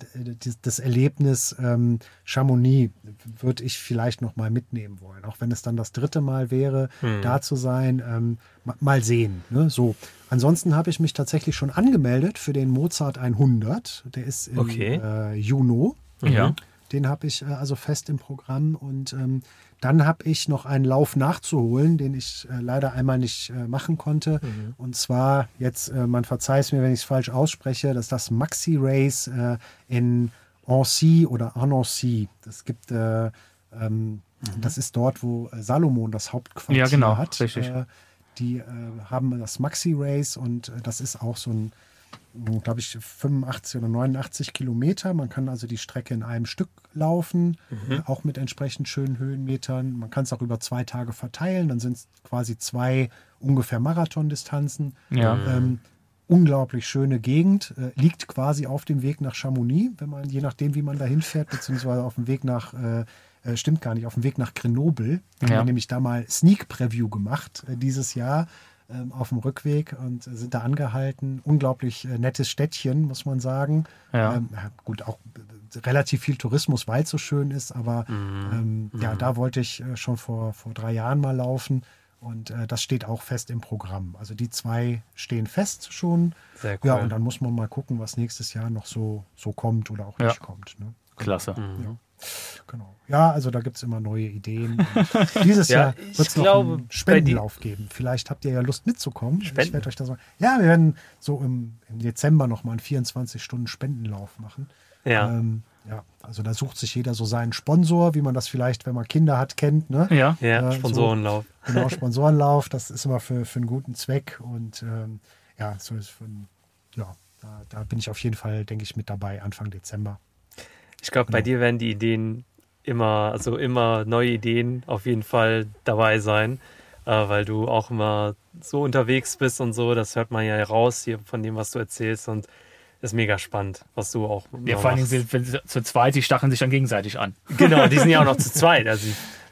das Erlebnis ähm, Chamonix würde ich vielleicht noch mal mitnehmen wollen, auch wenn es dann das dritte Mal wäre, hm. da zu sein. Ähm, mal sehen. Ne? So. Ansonsten habe ich mich tatsächlich schon angemeldet für den Mozart 100. Der ist im okay. äh, Juno. Ja. Den habe ich äh, also fest im Programm und ähm, dann habe ich noch einen Lauf nachzuholen, den ich äh, leider einmal nicht äh, machen konnte. Mhm. Und zwar jetzt, äh, man verzeiht es mir, wenn ich es falsch ausspreche, das ist das Maxi Race äh, in Annecy oder Annecy. Das gibt, äh, ähm, mhm. das ist dort, wo Salomon das Hauptquartier ja, genau, hat. Richtig. die haben das Maxi Race und das ist auch so ein glaube ich, 85 oder 89 Kilometer. Man kann also die Strecke in einem Stück laufen, mhm. Auch mit entsprechend schönen Höhenmetern. Man kann es auch über zwei Tage verteilen. Dann sind es quasi zwei ungefähr Marathondistanzen. Ja. Ähm, unglaublich schöne Gegend. Äh, liegt quasi auf dem Weg nach Chamonix, wenn man, je nachdem, wie man da hinfährt, beziehungsweise auf dem Weg nach, äh, äh, stimmt gar nicht, auf dem Weg nach Grenoble. Ja. Haben wir nämlich da mal Sneak Preview gemacht äh, dieses Jahr auf dem Rückweg und sind da angehalten. Unglaublich äh, nettes Städtchen, muss man sagen. Ja. Ähm, gut, auch äh, relativ viel Tourismus, weil es so schön ist, aber mhm. ähm, mhm. ja, da wollte ich äh, schon vor, vor drei Jahren mal laufen. Und äh, das steht auch fest im Programm. Also die zwei stehen fest schon. Sehr cool. Ja, und dann muss man mal gucken, was nächstes Jahr noch so, so kommt oder auch nicht ja. kommt. Ne? Klasse. Mhm. Ja. Genau. Ja, also da gibt es immer neue Ideen. Dieses ja, Jahr wird es noch glaube, einen Spendenlauf geben. Vielleicht habt ihr ja Lust mitzukommen. Spenden? Ich werde euch das mal. Ja, wir werden so im, im Dezember nochmal einen 24-Stunden-Spendenlauf machen. Ja. Ähm, ja, also da sucht sich jeder so seinen Sponsor, wie man das vielleicht, wenn man Kinder hat, kennt. Ne? Ja, ja äh, Sponsorenlauf. So, genau, Sponsorenlauf. Das ist immer für, für einen guten Zweck. Und ähm, ja, so ist für, ja da, da bin ich auf jeden Fall, denke ich, mit dabei, Anfang Dezember. Ich glaube, bei dir werden die Ideen immer, also immer neue Ideen auf jeden Fall dabei sein, äh, weil du auch immer so unterwegs bist und so. Das hört man ja raus hier von dem, was du erzählst und ist mega spannend, was du auch. Ja, vor allem sind, wenn sie zu zweit, die stacheln sich dann gegenseitig an. Genau, die sind ja auch noch zu zweit. Also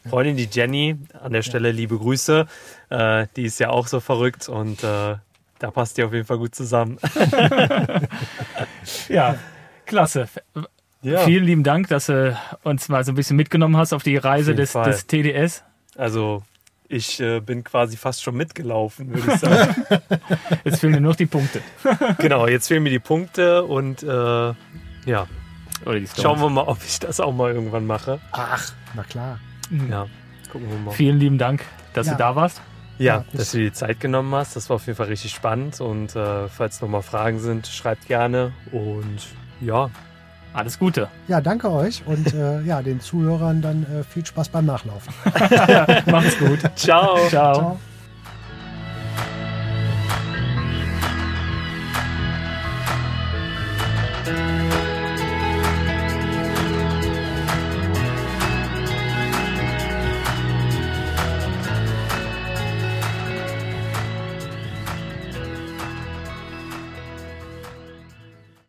Freundin, die Jenny, an der Stelle liebe Grüße. Äh, die ist ja auch so verrückt und äh, da passt die auf jeden Fall gut zusammen. ja, klasse. Ja. Vielen lieben Dank, dass du uns mal so ein bisschen mitgenommen hast auf die Reise auf des, des, TDS. Also ich äh, bin quasi fast schon mitgelaufen, würde ich sagen. jetzt fehlen mir noch die Punkte. genau, jetzt fehlen mir die Punkte und äh, ja. Schauen wir mal, ob ich das auch mal irgendwann mache. Ach, na klar. Mhm. Ja, gucken wir mal. Vielen lieben Dank, dass ja. du da warst. Ja, ja dass du dir die Zeit genommen hast. Das war auf jeden Fall richtig spannend. Und äh, falls noch mal Fragen sind, schreibt gerne. Und ja, alles Gute. Ja, danke euch und äh, ja, den Zuhörern dann äh, viel Spaß beim Nachlaufen. Mach es gut. Ciao. Ciao. Ciao.